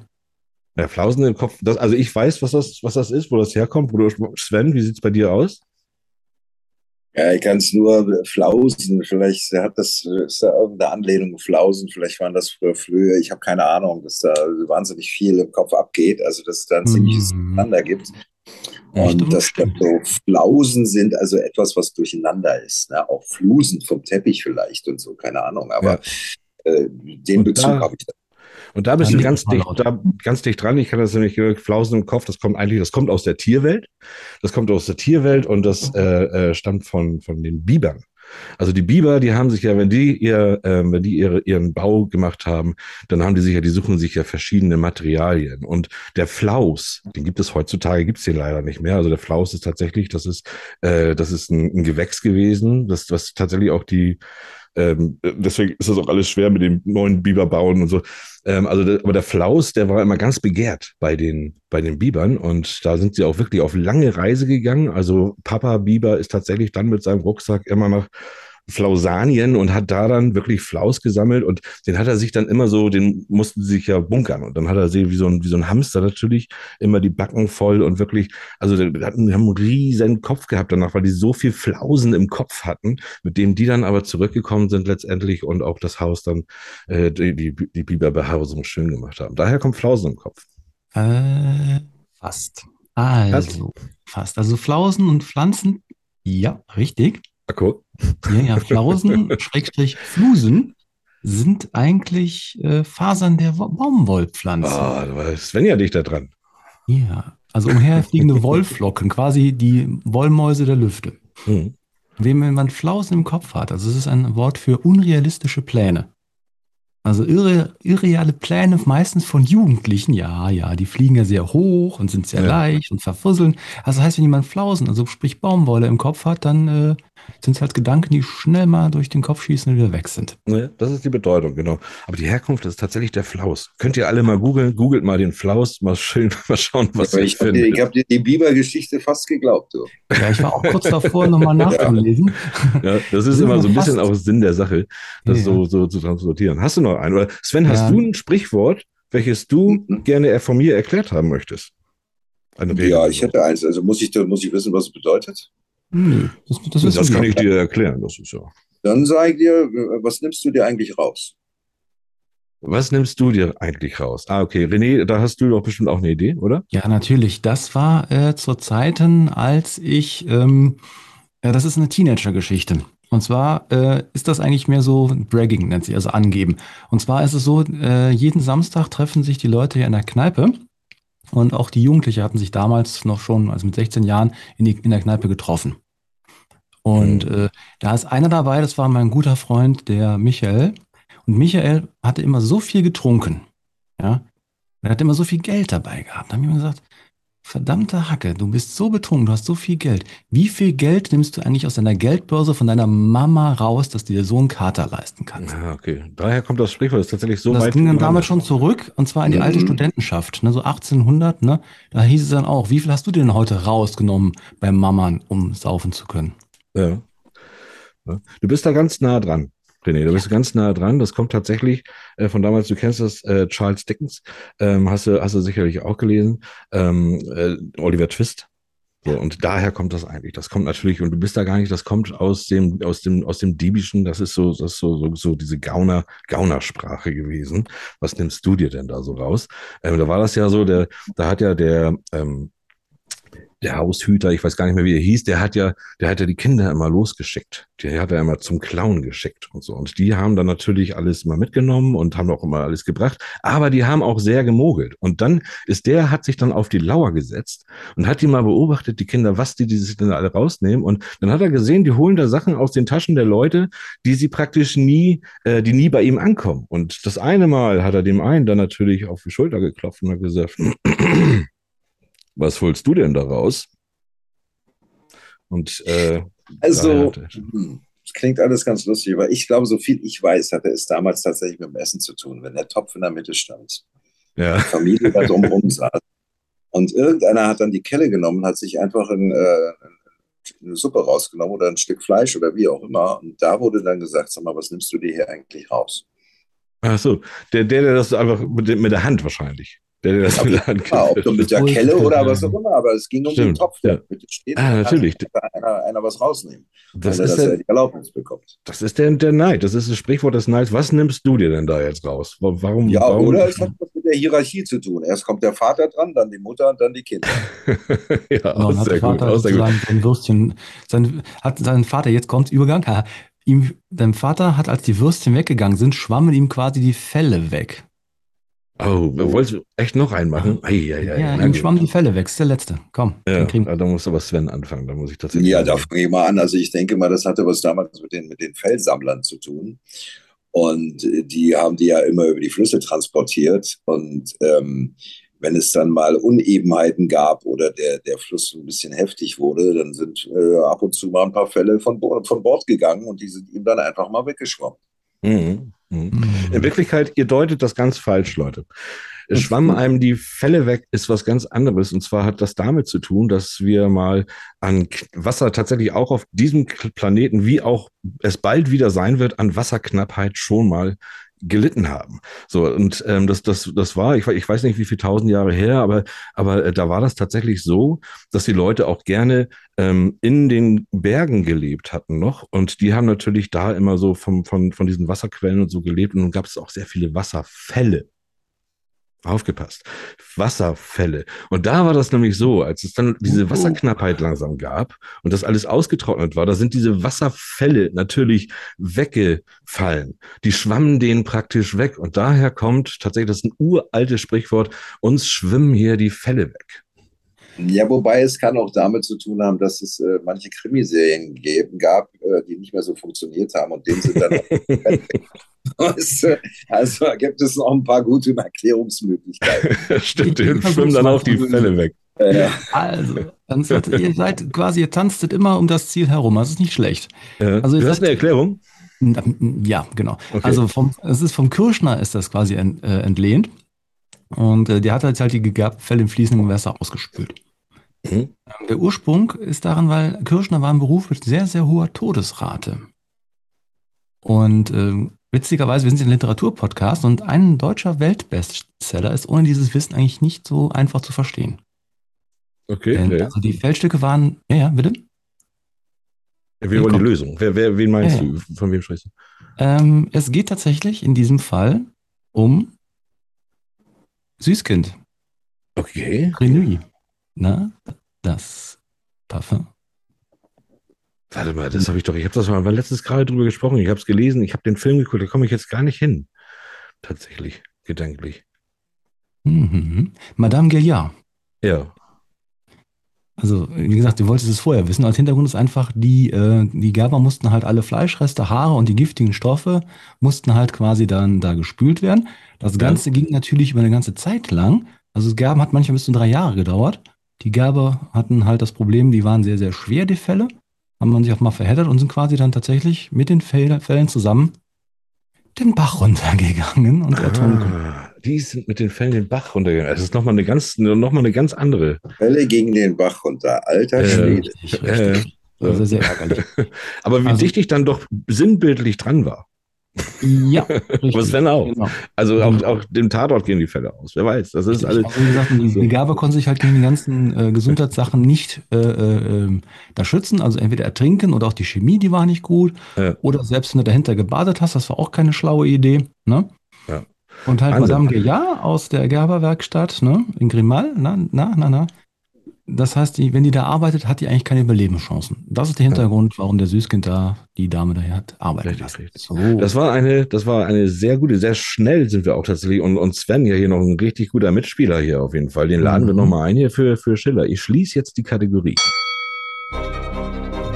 Ja, Flausen im Kopf. Das, also ich weiß, was das, was das ist, wo das herkommt. Du, Sven, wie sieht's bei dir aus? Ja, ich kann es nur Flausen. Vielleicht hat das, ist da irgendeine Anlehnung Flausen. Vielleicht waren das früher Flöhe. Ich habe keine Ahnung, dass da wahnsinnig viel im Kopf abgeht. Also, dass es da ein ziemliches Mhm. Durcheinander gibt. Stimmt, Und dass da stimmt. so Flausen sind, also etwas, was durcheinander ist. Ne? Auch Flusen vom Teppich vielleicht und so, keine Ahnung. Aber äh, den Und Bezug habe ich da. Und da bist du ganz dicht, da, ganz dicht dran. Ich kann das nämlich Flausen im Kopf. Das kommt eigentlich, das kommt aus der Tierwelt. Das kommt aus der Tierwelt und das äh, äh, stammt von, von den Bibern. Also die Biber, die haben sich ja, wenn die ihr, äh, wenn die ihre, ihren Bau gemacht haben, dann haben die sich ja, die suchen sich ja verschiedene Materialien. Und der Flaus, den gibt es heutzutage, gibt es den leider nicht mehr. Also der Flaus ist tatsächlich, das ist, äh, das ist ein, ein Gewächs gewesen, das, was tatsächlich auch die, ähm, deswegen ist das auch alles schwer mit dem neuen Biber bauen und so. Ähm, also, der, aber der Flaus, der war immer ganz begehrt bei den, bei den Bibern und da sind sie auch wirklich auf lange Reise gegangen. Also Papa Biber ist tatsächlich dann mit seinem Rucksack immer nach Flausanien und hat da dann wirklich Flaus gesammelt und den hat er sich dann immer so, den mussten sie sich ja bunkern und dann hat er sie wie so ein, wie so ein Hamster natürlich immer die Backen voll und wirklich, also die hatten, die haben einen riesen Kopf gehabt danach, weil die so viel Flausen im Kopf hatten, mit dem die dann aber zurückgekommen sind letztendlich und auch das Haus dann, äh, die, die, die Biberbehausung schön gemacht haben. Daher kommt Flausen im Kopf. Äh, fast. Also, fast. Also Flausen und Pflanzen. Ja, richtig. Akku. Ja, ja, Flausen, [laughs] Schrägstrich, Flusen sind eigentlich äh, Fasern der Wo- Baumwollpflanze. Ah, da war Svenja dicht da dran. Ja, also umherfliegende [laughs] Wollflocken, quasi die Wollmäuse der Lüfte. Hm. Wenn man Flausen im Kopf hat, also es ist ein Wort für unrealistische Pläne. Also irre, irreale Pläne meistens von Jugendlichen, ja, ja, die fliegen ja sehr hoch und sind sehr Ja. leicht und verfusseln. Also heißt, wenn jemand Flausen, also sprich Baumwolle im Kopf hat, dann äh, sind es halt Gedanken, die schnell mal durch den Kopf schießen und wieder weg sind. Ne, das ist die Bedeutung, genau. Aber die Herkunft ist tatsächlich der Flaus. Könnt ihr alle mal googeln, googelt mal den Flaus, mal schön, [laughs] mal schauen, was Aber ihr ich habe findet. hab dir die Biber-Geschichte fast geglaubt. Du. Ja, ich war auch kurz davor, nochmal [laughs] nachzulesen. Ja, das ist immer so ein bisschen fast- auch Sinn der Sache, das Ja. so, so zu transportieren. Hast du noch einen? Oder Sven, hast Ja. du ein Sprichwort, welches du Mhm. gerne von mir erklärt haben möchtest? Eine Regel. Ja, ich hätte eins. Also muss ich, muss ich wissen, was es bedeutet? Nö, das, das, Das, kann ich dir erklären. Das ist ja. Dann sage ich dir, was nimmst du dir eigentlich raus? Was nimmst du dir eigentlich raus? Ah, okay. René, da hast du doch bestimmt auch eine Idee, oder? Ja, natürlich. Das war äh, zu Zeiten, als ich, ähm, ja, das ist eine Teenager-Geschichte. Und zwar äh, ist das eigentlich mehr so Bragging, nennt sich, also angeben. Und zwar ist es so, äh, jeden Samstag treffen sich die Leute hier in der Kneipe. Und auch die Jugendlichen hatten sich damals noch schon, also mit 16 Jahren, in, die, in der Kneipe getroffen. Und äh, da ist einer dabei, das war mein guter Freund, der Michael. Und Michael hatte immer so viel getrunken. Ja. Er hat immer so viel Geld dabei gehabt. Da haben wir gesagt, verdammte Hacke, du bist so betrunken, du hast so viel Geld. Wie viel Geld nimmst du eigentlich aus deiner Geldbörse von deiner Mama raus, dass du dir so einen Kater leisten kannst? Ah, okay. Daher kommt das Sprichwort, das ist tatsächlich so Und das weit. ging dann damals schon zurück, und zwar in die alte Mhm. Studentenschaft, ne, so 1800, ne, da hieß es dann auch, wie viel hast du denn heute rausgenommen beim Mammern, um saufen zu können? Ja. Du bist da ganz nah dran, René. Du bist ganz nah dran. Das kommt tatsächlich äh, von damals, du kennst das, äh, Charles Dickens, ähm, hast, du, hast du sicherlich auch gelesen, ähm, äh, Oliver Twist. So, und daher kommt das eigentlich. Das kommt natürlich, und du bist da gar nicht, das kommt aus dem, aus dem, aus dem Diebischen, das ist so, das ist so, so, so diese Gauner, Gaunersprache gewesen. Was nimmst du dir denn da so raus? Ähm, da war das ja so, der, da hat ja der, ähm, der Haushüter, ich weiß gar nicht mehr, wie er hieß, der hat ja, der hat ja die Kinder immer losgeschickt. Die hat er immer zum Clown geschickt und so. Und die haben dann natürlich alles mal mitgenommen und haben auch immer alles gebracht. Aber die haben auch sehr gemogelt. Und dann ist der, hat sich dann auf die Lauer gesetzt und hat die mal beobachtet, die Kinder, was die, die sich dann alle rausnehmen. Und dann hat er gesehen, die holen da Sachen aus den Taschen der Leute, die sie praktisch nie, äh, die nie bei ihm ankommen. Und das eine Mal hat er dem einen dann natürlich auf die Schulter geklopft und hat gesagt, was holst du denn daraus? Und äh, also, hm, es klingt alles ganz lustig, aber ich glaube, so viel ich weiß, hatte es damals tatsächlich mit dem Essen zu tun, wenn der Topf in der Mitte stand. Ja. Die Familie da drumherum saß. Und irgendeiner hat dann die Kelle genommen, hat sich einfach in, äh, eine Suppe rausgenommen oder ein Stück Fleisch oder wie auch immer. Und da wurde dann gesagt, sag mal, was nimmst du dir hier eigentlich raus? Ach so, der, der, der das einfach mit, mit der Hand wahrscheinlich. Der, der das [laughs] mit der Hand ja, ob mit der Kelle oder was auch immer, aber es ging um Stimmt, den Topf, ja. der mit steht. Ah, natürlich. Da einer, einer was rausnehmen. Das ist er der- die Erlaubnis bekommt. Das ist der, der Neid. Das ist das Sprichwort des Neids. Was nimmst du dir denn da jetzt raus? Wa- Warum? Ja, warum? oder es hat was mit der Hierarchie zu tun. Erst kommt der Vater dran, dann die Mutter und dann die Kinder. [laughs] ja, Genau, sehr der. Vater sehr gut. sozusagen sein Würstchen, sein, hat sein Vater, jetzt kommt Übergang, ihm, dein Vater hat, als die Würstchen weggegangen sind, schwammen ihm quasi die Felle weg. Oh, wolltest du echt noch einen machen? Ei, ei, ei, Ja, ihm schwammen die Felle weg, ist der letzte. Komm, Ja, da muss aber Sven anfangen. Da muss ich tatsächlich. Ja, da fange ich mal an. Also ich denke mal, das hatte was damals mit den, mit den Fellsammlern zu tun. Und äh, die haben die ja immer über die Flüsse transportiert. Und ähm, wenn es dann mal Unebenheiten gab oder der, der Fluss ein bisschen heftig wurde, dann sind äh, ab und zu mal ein paar Fälle von, von Bord gegangen und die sind ihm dann einfach mal weggeschwommen. Mhm. Mhm. Mhm. In Wirklichkeit, ihr deutet das ganz falsch, Leute. Es schwamm einem die Fälle weg, ist was ganz anderes. Und zwar hat das damit zu tun, dass wir mal an Wasser tatsächlich auch auf diesem Planeten, wie auch es bald wieder sein wird, an Wasserknappheit schon mal gelitten haben. So, und ähm, das, das, das war, ich, ich weiß nicht, wie viele tausend Jahre her, aber, aber äh, da war das tatsächlich so, dass die Leute auch gerne ähm, in den Bergen gelebt hatten noch. Und die haben natürlich da immer so vom, von, von diesen Wasserquellen und so gelebt. Und dann gab es auch sehr viele Wasserfälle. Aufgepasst. Wasserfälle. Und da war das nämlich so, als es dann diese Wasserknappheit langsam gab und das alles ausgetrocknet war, da sind diese Wasserfälle natürlich weggefallen. Die schwammen denen praktisch weg. Und daher kommt tatsächlich, das ist ein uraltes Sprichwort, uns schwimmen hier die Fälle weg. Ja, wobei es kann auch damit zu tun haben, dass es äh, manche Krimiserien gegeben, gab, äh, die nicht mehr so funktioniert haben und denen sind dann [laughs] du, also gibt es noch ein paar gute Erklärungsmöglichkeiten. [laughs] Stimmt, die schwimmen dann auch die Fälle weg. Äh, Also, dann seid, ihr seid quasi, ihr tanztet immer um das Ziel herum. Das ist nicht schlecht. Ja. Also du ihr hast seid- eine Erklärung? Ja, genau. Okay. Also vom, es ist vom Kirschner ist das quasi ent, äh, entlehnt. Und äh, der hat halt, halt die gegerbten Fälle im fließenden Wasser ausgespült. Mhm. Der Ursprung ist daran, weil Kirschner war ein Beruf mit sehr, sehr hoher Todesrate. Und ähm, witzigerweise, wir sind ein Literaturpodcast und ein deutscher Weltbestseller ist ohne dieses Wissen eigentlich nicht so einfach zu verstehen. Okay. Denn, ja. Also die Feldstücke waren, ja, ja, bitte? Wir wollen die. Lösung. Wer, wer, wen meinst Ja, ja. du? Von wem sprichst du? Ähm, es geht tatsächlich in diesem Fall um Süßkind, Okay. Renui. Na, das Parfum. Warte mal, das habe ich doch, ich habe das mal letztes gerade drüber gesprochen, ich habe es gelesen, ich habe den Film geguckt, da komme ich jetzt gar nicht hin. Tatsächlich, gedanklich. Mhm. Madame Gaillard. Ja. Also, wie gesagt, du wolltest es vorher wissen. Als Hintergrund ist einfach, die, äh, die Gerber mussten halt alle Fleischreste, Haare und die giftigen Stoffe mussten halt quasi dann da gespült werden. Das Ganze ging natürlich über eine ganze Zeit lang. Also das Gerben hat manchmal bis zu drei Jahre gedauert. Die Gerber hatten halt das Problem, die waren sehr, sehr schwer, die Fälle. Haben man sich auch mal verheddert und sind quasi dann tatsächlich mit den Fällen zusammen den Bach runtergegangen und ertrunken. Ah, die sind mit den Fällen den Bach runtergegangen. Das ist nochmal eine ganz, noch mal eine ganz andere. Fälle gegen den Bach runter. Alter Äh, Schwede. Richtig, Äh, richtig. Also sehr, sehr ärgerlich. [laughs] Aber wie Also- dicht ich dann doch sinnbildlich dran war. Ja, [laughs] richtig. Aber Sven auch. Genau. Also auch, auch dem Tatort gehen die Fälle aus. Wer weiß. Das ist alles. Also gesagt, die, so. die Gabe konnte sich halt gegen die ganzen äh, Gesundheitssachen nicht äh, äh, ähm, da schützen. Also entweder ertrinken oder auch die Chemie, die war nicht gut. Ja. Oder selbst wenn du dahinter gebadet hast, das war auch keine schlaue Idee. Ne? Ja. Und halt Wahnsinn. Madame Gaillard aus der Gerberwerkstatt ne? in Grimal, na, na, na, na. Das heißt, die, wenn die da arbeitet, hat die eigentlich keine Überlebenschancen. Das ist der Hintergrund, warum der Süßkind da die Dame daher hat arbeiten Richtig, lassen. richtig. So. Das war eine, das war eine sehr gute, sehr schnell sind wir auch tatsächlich. Und, und Sven ja hier noch ein richtig guter Mitspieler hier auf jeden Fall. Den laden wir Mhm. nochmal ein hier für, für Schiller. Ich schließe jetzt die Kategorie.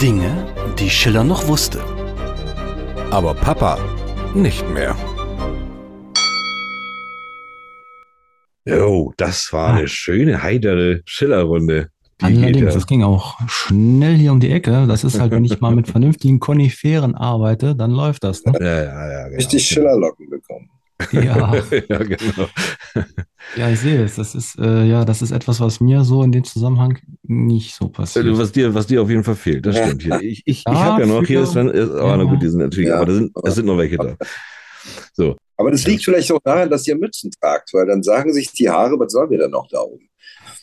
Dinge, die Schiller noch wusste. Aber Papa nicht mehr. Jo, das war Ah. eine schöne, heitere Schillerrunde. Allerdings, ja. das ging auch schnell hier um die Ecke. Das ist halt, wenn ich mal mit [laughs] vernünftigen Koniferen arbeite, dann läuft das. Ne? Ja, ja, ja. Genau. Richtig Schillerlocken bekommen. Ja, [laughs] ja, genau. [laughs] ja, ich sehe es. Das ist, äh, ja, das ist etwas, was mir so in dem Zusammenhang nicht so passiert. Was dir, was dir auf jeden Fall fehlt, das stimmt hier. Ich, ich, ich habe ja noch hier, ist, aber ja. na gut, die sind natürlich, Ja. aber da sind, es sind noch welche da. So, Aber das liegt vielleicht auch daran, dass ihr Mützen tragt, weil dann sagen sich die Haare, was sollen wir denn noch da oben?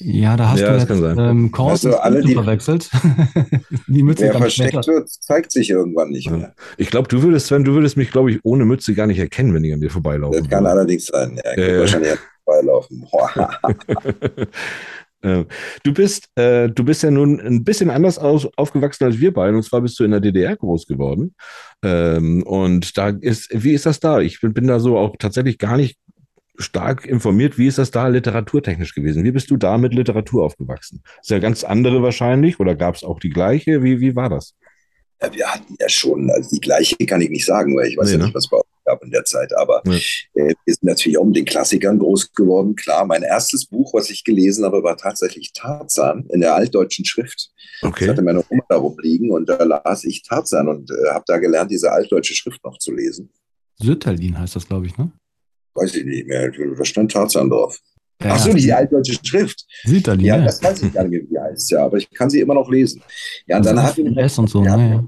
Ja, da hast Ja, du das jetzt kann sein. ähm, Kors Weißt du, und alle, die- verwechselt. [laughs] die Mütze Wer versteckt später. wird, zeigt sich irgendwann nicht Ja. mehr. ich glaube, du würdest, Sven, du würdest mich, glaube ich, ohne Mütze gar nicht erkennen, wenn ich an dir vorbeilaufe. Das kann allerdings sein. Ja, Ja, ja, ja. wahrscheinlich vorbeilaufen. [laughs] [laughs] Äh, Du bist, äh, du bist ja nun ein bisschen anders aus, aufgewachsen als wir beide. Und zwar bist du in der DDR groß geworden. Ähm, und da ist, wie ist das da? Ich bin, bin da so auch tatsächlich gar nicht stark informiert. Wie ist das da literaturtechnisch gewesen? Wie bist du da mit Literatur aufgewachsen? Ist ja ganz andere wahrscheinlich oder gab es auch die gleiche? Wie, wie war das? Ja, wir hatten ja schon, also die gleiche kann ich nicht sagen, weil ich weiß Nee, ja ne? nicht, was bei gab in der Zeit. Aber Ja. äh, wir sind natürlich auch mit den Klassikern groß geworden. Klar, mein erstes Buch, was ich gelesen habe, war tatsächlich Tarzan in der altdeutschen Schrift. Das Okay. hatte meine Oma da rumliegen und da las ich Tarzan und äh, habe da gelernt, diese altdeutsche Schrift noch zu lesen. Sütterlin heißt das, glaube ich, ne? Weiß ich nicht mehr, da stand Tarzan drauf. Ja, Ach so, die altdeutsche Schrift. Sütterlin, Ja, ja. das weiß ich gar nicht mehr, wie die heißt, ja, aber ich kann sie immer noch lesen. Ja, und Also dann hatten wir, S und so, wir, hatten, ne?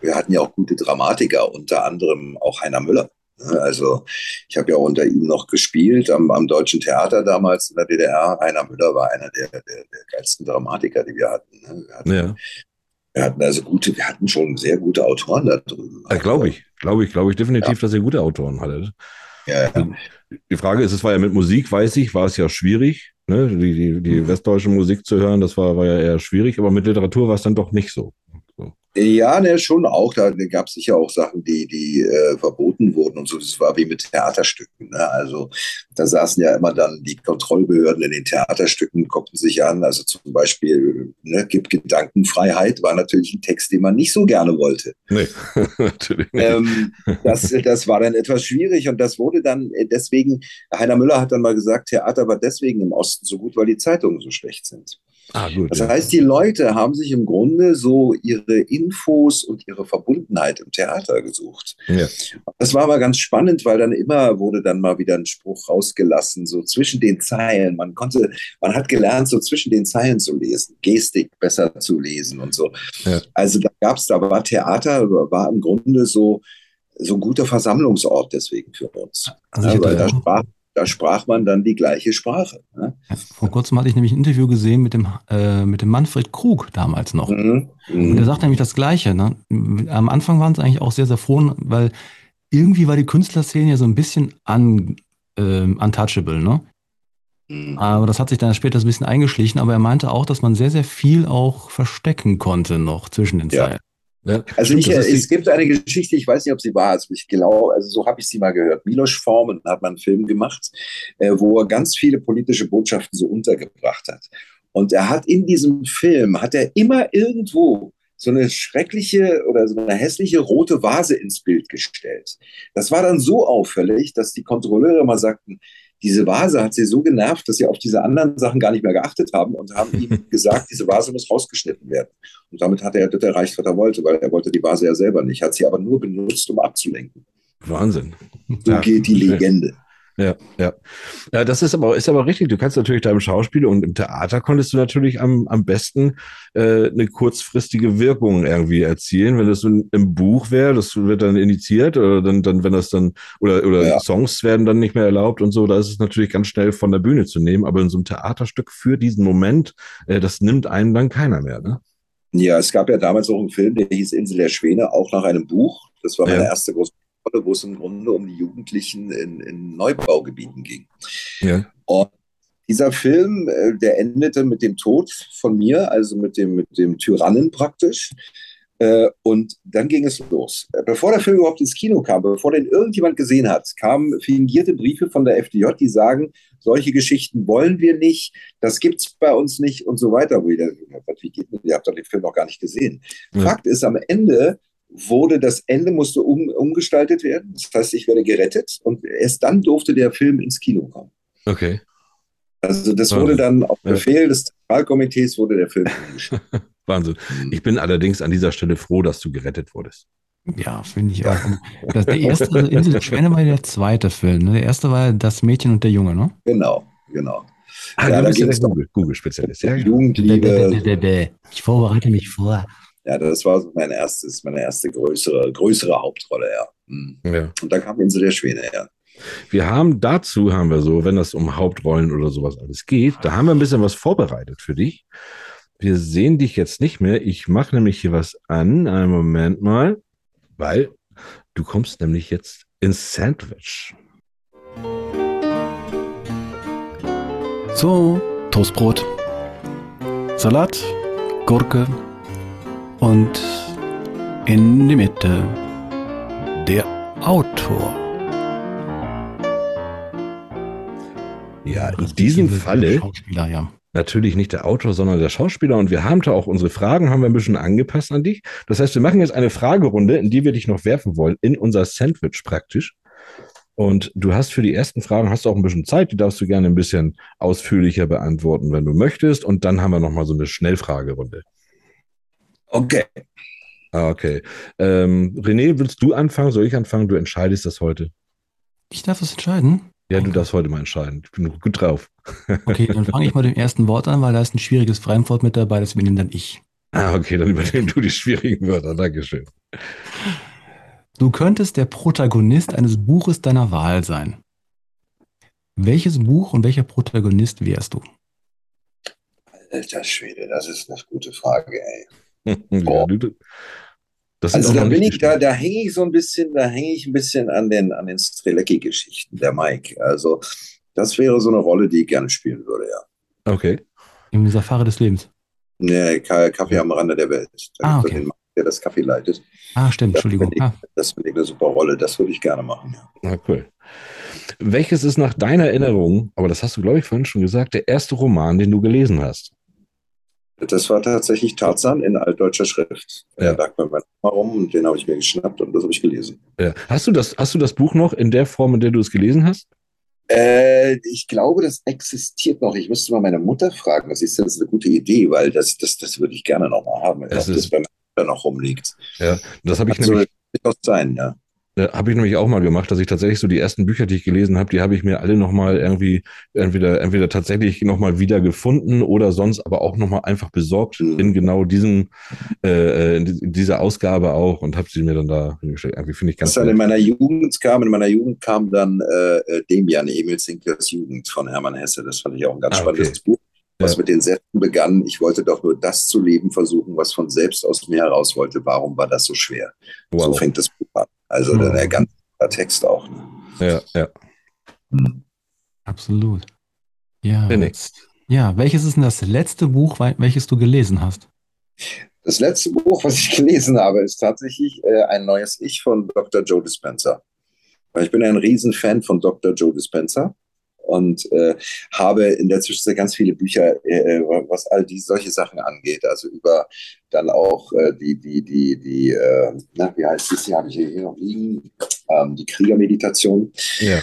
wir hatten ja auch gute Dramatiker, unter anderem auch Heiner Müller. Also ich habe ja unter ihm noch gespielt am, am Deutschen Theater damals in der DDR. Heiner Müller war einer der, der, der geilsten Dramatiker, die wir hatten. ne. Wir hatten, Ja, wir hatten also gute, wir hatten schon sehr gute Autoren da drüben. ja glaube ich. Glaube ich, glaube ich definitiv, dass ihr gute Autoren hattet. Ja, ja. Die Frage ist, es war ja mit Musik, weiß ich, war es ja schwierig, ne? die, die, die westdeutsche Musik zu hören, das war, war ja eher schwierig, aber mit Literatur war es dann doch nicht so. Ja, ne, schon auch. Da gab es sicher auch Sachen, die, die äh, verboten wurden und so. Das war wie mit Theaterstücken. Ne? Also da saßen ja immer dann die Kontrollbehörden in den Theaterstücken, guckten sich an. Also zum Beispiel, ne, gibt Gedankenfreiheit, war natürlich ein Text, den man nicht so gerne wollte. Nee, [laughs] natürlich nicht. Ähm, das, das war dann etwas schwierig und das wurde dann äh, deswegen, Heiner Müller hat dann mal gesagt, Theater war deswegen im Osten so gut, weil die Zeitungen so schlecht sind. Ah, gut. Das ja. heißt, die Leute haben sich im Grunde so ihre Infos und ihre Verbundenheit im Theater gesucht. Ja. Das war aber ganz spannend, weil dann immer wurde dann mal wieder ein Spruch rausgelassen, so zwischen den Zeilen. Man konnte, man hat gelernt, so zwischen den Zeilen zu lesen, Gestik besser zu lesen und so. Ja. Also da gab es, da war Theater, war im Grunde so, so ein guter Versammlungsort deswegen für uns. Also ja, weil da sprach, da sprach man dann die gleiche Sprache. Ne? vor kurzem hatte ich nämlich ein Interview gesehen mit dem, äh, mit dem Manfred Krug damals noch. Mhm. Und Mhm. er sagt nämlich das Gleiche. Ne? Am Anfang waren es eigentlich auch sehr, sehr froh, weil irgendwie war die Künstlerszene ja so ein bisschen un, ähm, untouchable. Ne? Mhm. Aber das hat sich dann später so ein bisschen eingeschlichen. Aber er meinte auch, dass man sehr, sehr viel auch verstecken konnte noch zwischen den Ja. Zeilen. Ja, Also stimmt, ich, es gibt eine Geschichte, ich weiß nicht, ob sie wahr ist, ich glaube, also so habe ich sie mal gehört. Milos Forman hat mal einen Film gemacht, äh, wo er ganz viele politische Botschaften so untergebracht hat. Und er hat in diesem Film, hat er immer irgendwo so eine schreckliche oder so eine hässliche rote Vase ins Bild gestellt. Das war dann so auffällig, dass die Kontrolleure mal sagten, diese Vase hat sie so genervt, dass sie auf diese anderen Sachen gar nicht mehr geachtet haben und haben ihm [laughs] gesagt, diese Vase muss rausgeschnitten werden. Und damit hat er das erreicht, was er wollte, weil er wollte die Vase ja selber nicht, hat sie aber nur benutzt, um abzulenken. Wahnsinn. So Ja. geht die Legende. Ja, ja. Ja, das ist aber, ist aber richtig. Du kannst natürlich da im Schauspiel und im Theater konntest du natürlich am, am besten äh, eine kurzfristige Wirkung irgendwie erzielen. Wenn das so im Buch wäre, das wird dann initiiert oder dann, dann wenn das dann, oder, oder Ja. Songs werden dann nicht mehr erlaubt und so, da ist es natürlich ganz schnell von der Bühne zu nehmen. Aber in so einem Theaterstück für diesen Moment, äh, das nimmt einem dann keiner mehr, ne? Ja, es gab ja damals auch einen Film, der hieß Insel der Schwäne, auch nach einem Buch. Das war meine Ja. erste große Rolle, wo es im Grunde um die Jugendlichen in, in Neubaugebieten ging. Ja. Und dieser Film, äh, der endete mit dem Tod von mir, also mit dem, mit dem Tyrannen praktisch. Äh, und dann ging es los. Bevor der Film überhaupt ins Kino kam, bevor den irgendjemand gesehen hat, kamen fingierte Briefe von der FDJ, die sagen, solche Geschichten wollen wir nicht, das gibt es bei uns nicht und so weiter. Wo ich dachte, wie geht? Ihr habt doch den Film noch gar nicht gesehen. Ja. Fakt ist, am Ende wurde das Ende musste um, umgestaltet werden. Das heißt, ich werde gerettet und erst dann durfte der Film ins Kino kommen. Okay. Also das wurde dann auf Befehl des Zentralkomitees wurde der Film [laughs] Wahnsinn. Ich bin allerdings an dieser Stelle froh, dass du gerettet wurdest. Ja, finde ich auch. Das, der erste also Insel der Schwäne war der zweite Film. Ne? Der erste war das Mädchen und der Junge, ne? Genau, genau. Ah, ja, du bist ja der Google-Spezialist. Google ja, Jugendliebe. Ich vorbereite mich vor. Ja, das war mein erstes, meine erste größere, größere Hauptrolle, ja. Mhm. ja. Und da kam Insel der Schwäne, ja. Wir haben dazu, haben wir so, wenn das um Hauptrollen oder sowas alles geht, da haben wir ein bisschen was vorbereitet für dich. Wir sehen dich jetzt nicht mehr. Ich mache nämlich hier was an. Einen Moment mal, weil du kommst nämlich jetzt ins Sandwich. So, Toastbrot, Salat, Gurke und in die Mitte der Autor. Ja, in diesem Falle. Schauspieler, ja natürlich nicht der Autor, sondern der Schauspieler. Und wir haben da auch unsere Fragen, haben wir ein bisschen angepasst an dich. Das heißt, wir machen jetzt eine Fragerunde, in die wir dich noch werfen wollen, in unser Sandwich praktisch. Und du hast für die ersten Fragen hast du auch ein bisschen Zeit, die darfst du gerne ein bisschen ausführlicher beantworten, wenn du möchtest. Und dann haben wir nochmal so eine Schnellfragerunde. Okay. Ah, okay. Ähm, René, willst du anfangen? Soll ich anfangen? Du entscheidest das heute. Ich darf es entscheiden. Ja, du darfst heute mal entscheiden. Ich bin gut drauf. [laughs] Okay, dann fange ich mal mit dem ersten Wort an, weil da ist ein schwieriges Fremdwort mit dabei, das übernehme dann ich. Ah, okay, dann übernehmen du die schwierigen Wörter. Dankeschön. Du könntest der Protagonist eines Buches deiner Wahl sein. Welches Buch und welcher Protagonist wärst du? Alter Schwede, das ist eine gute Frage, ey. [laughs] ja, du, also da bin ich, da, da hänge ich so ein bisschen, da hänge ich ein bisschen an den, an den Strelecki-Geschichten, der Mike. Also das wäre so eine Rolle, die ich gerne spielen würde, ja. Okay. Im Safari des Lebens. Nee, Kaffee am Rande der Welt. Da ah, okay. den Mann, der das Kaffee leitet. Ah, stimmt, das Entschuldigung. Ich, ah. Das finde ich eine super Rolle, das würde ich gerne machen, ja. Ah, cool. Welches ist nach deiner Erinnerung, aber das hast du, glaube ich, vorhin schon gesagt, der erste Roman, den du gelesen hast? Das war tatsächlich Tarzan in altdeutscher Schrift. Ja. Der lag meiner Mama rum und den habe ich mir geschnappt und das habe ich gelesen. Ja. Hast, du das, hast du das Buch noch in der Form, in der du es gelesen hast? Äh, ich glaube, das existiert noch. Ich müsste mal meine Mutter fragen. Das ist, das ist eine gute Idee, weil das, das, das würde ich gerne noch mal haben. Glaube, das bei mir noch rumliegt. Ja, das habe ich nämlich. Sein, ja. Ja, habe ich nämlich auch mal gemacht, dass ich tatsächlich so die ersten Bücher, die ich gelesen habe, die habe ich mir alle nochmal irgendwie entweder, entweder tatsächlich nochmal wieder gefunden oder sonst aber auch nochmal einfach besorgt mhm. in genau diesem, äh, in dieser Ausgabe auch und habe sie mir dann da hingestellt. Irgendwie finde ich ganz Was dann in meiner Jugend kam, in meiner Jugend kam dann äh, äh Demian, Emil Zinklers Jugend von Hermann Hesse. Das fand ich auch ein ganz ah, spannendes okay. Buch was ja. mit den Sätzen begann, ich wollte doch nur das zu leben versuchen, was von selbst aus mir heraus wollte. Warum war das so schwer? Wow. So fängt das Buch an. Also mhm. der ganze Text auch. Ne? Ja, ja. Mhm. Absolut. Ja. Jetzt, ja, welches ist denn das letzte Buch, welches du gelesen hast? Das letzte Buch, was ich gelesen habe, ist tatsächlich äh, ein neues Ich von Dr. Joe Dispenza. Ich bin ein Riesenfan von Dr. Joe Dispenza und äh, habe in der Zwischenzeit ganz viele Bücher, äh, was all die solche Sachen angeht. Also über dann auch äh, die, die, die, die, äh, na, wie heißt das hier, habe ich hier noch liegen, ähm, die Kriegermeditation. Ja.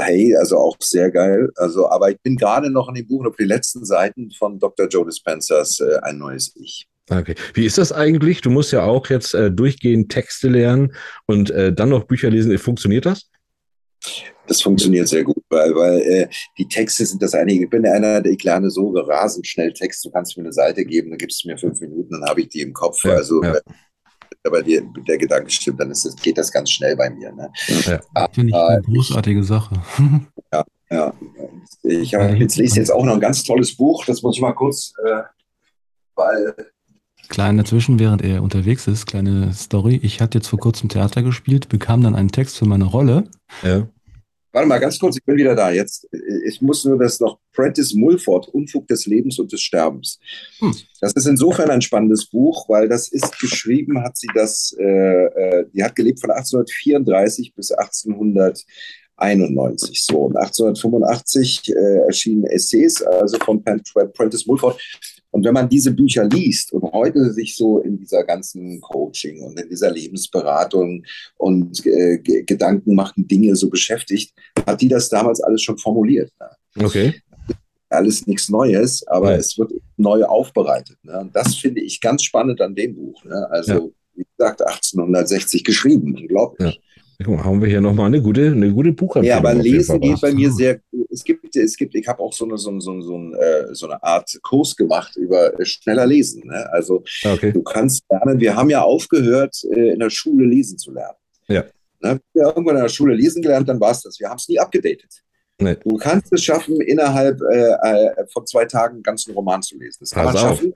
Hey, also auch sehr geil. Also, aber ich bin gerade noch in dem Buch auf den letzten Seiten von Dr. Joe Dispensers äh, Ein neues Ich. Okay. Wie ist das eigentlich? Du musst ja auch jetzt äh, durchgehend Texte lernen und äh, dann noch Bücher lesen. Funktioniert das? Das funktioniert sehr gut, weil, weil äh, die Texte sind das einige. Ich bin einer, der ich lerne so rasend schnell Text. Du kannst mir eine Seite geben, dann gibst du mir fünf Minuten, dann habe ich die im Kopf. Ja, also, ja. aber die, der Gedanke stimmt, dann ist das, geht das ganz schnell bei mir. Ne? Ja. Ah, Finde ich eine großartige Sache. [laughs] ja, ja. Ich hab, jetzt lese jetzt auch noch ein ganz tolles Buch. Das muss ich mal kurz, äh, weil Kleine Zwischen, während er unterwegs ist, kleine Story. Ich hatte jetzt vor kurzem Theater gespielt, bekam dann einen Text für meine Rolle. Ja Warte mal, ganz kurz, ich bin wieder da. Jetzt, ich muss nur das noch. Prentice Mulford, Unfug des Lebens und des Sterbens. Hm. Das ist insofern ein spannendes Buch, weil das ist geschrieben, hat sie das, äh, äh die hat gelebt von 1834 bis 1891. So, und 1885 äh, erschienen Essays, also von Prentice Mulford. Und wenn man diese Bücher liest und heute sich so in dieser ganzen Coaching und in dieser Lebensberatung und äh, Gedanken machen Dinge so beschäftigt, hat die das damals alles schon formuliert. Ne? Okay. Alles nichts Neues, aber ja. es wird neu aufbereitet. Ne? Und das finde ich ganz spannend an dem Buch. Ne? Also, ja. wie gesagt, 1860 geschrieben, unglaublich. Ja. Haben wir hier nochmal eine gute, eine gute Buchempfehlung. Ja, aber Lesen geht bei mir sehr. Es gibt, es gibt, ich habe auch so eine, so, so, so, äh, so eine Art Kurs gemacht über schneller Lesen. Ne? Also ah, okay. du kannst lernen. Wir haben ja aufgehört, äh, in der Schule lesen zu lernen. Ja. Ne? Wir irgendwann in der Schule lesen gelernt, dann war es das. Wir haben es nie abgedatet. Nee. Du kannst es schaffen, innerhalb äh, äh, von zwei Tagen einen ganzen Roman zu lesen. Das kann Pass man schaffen.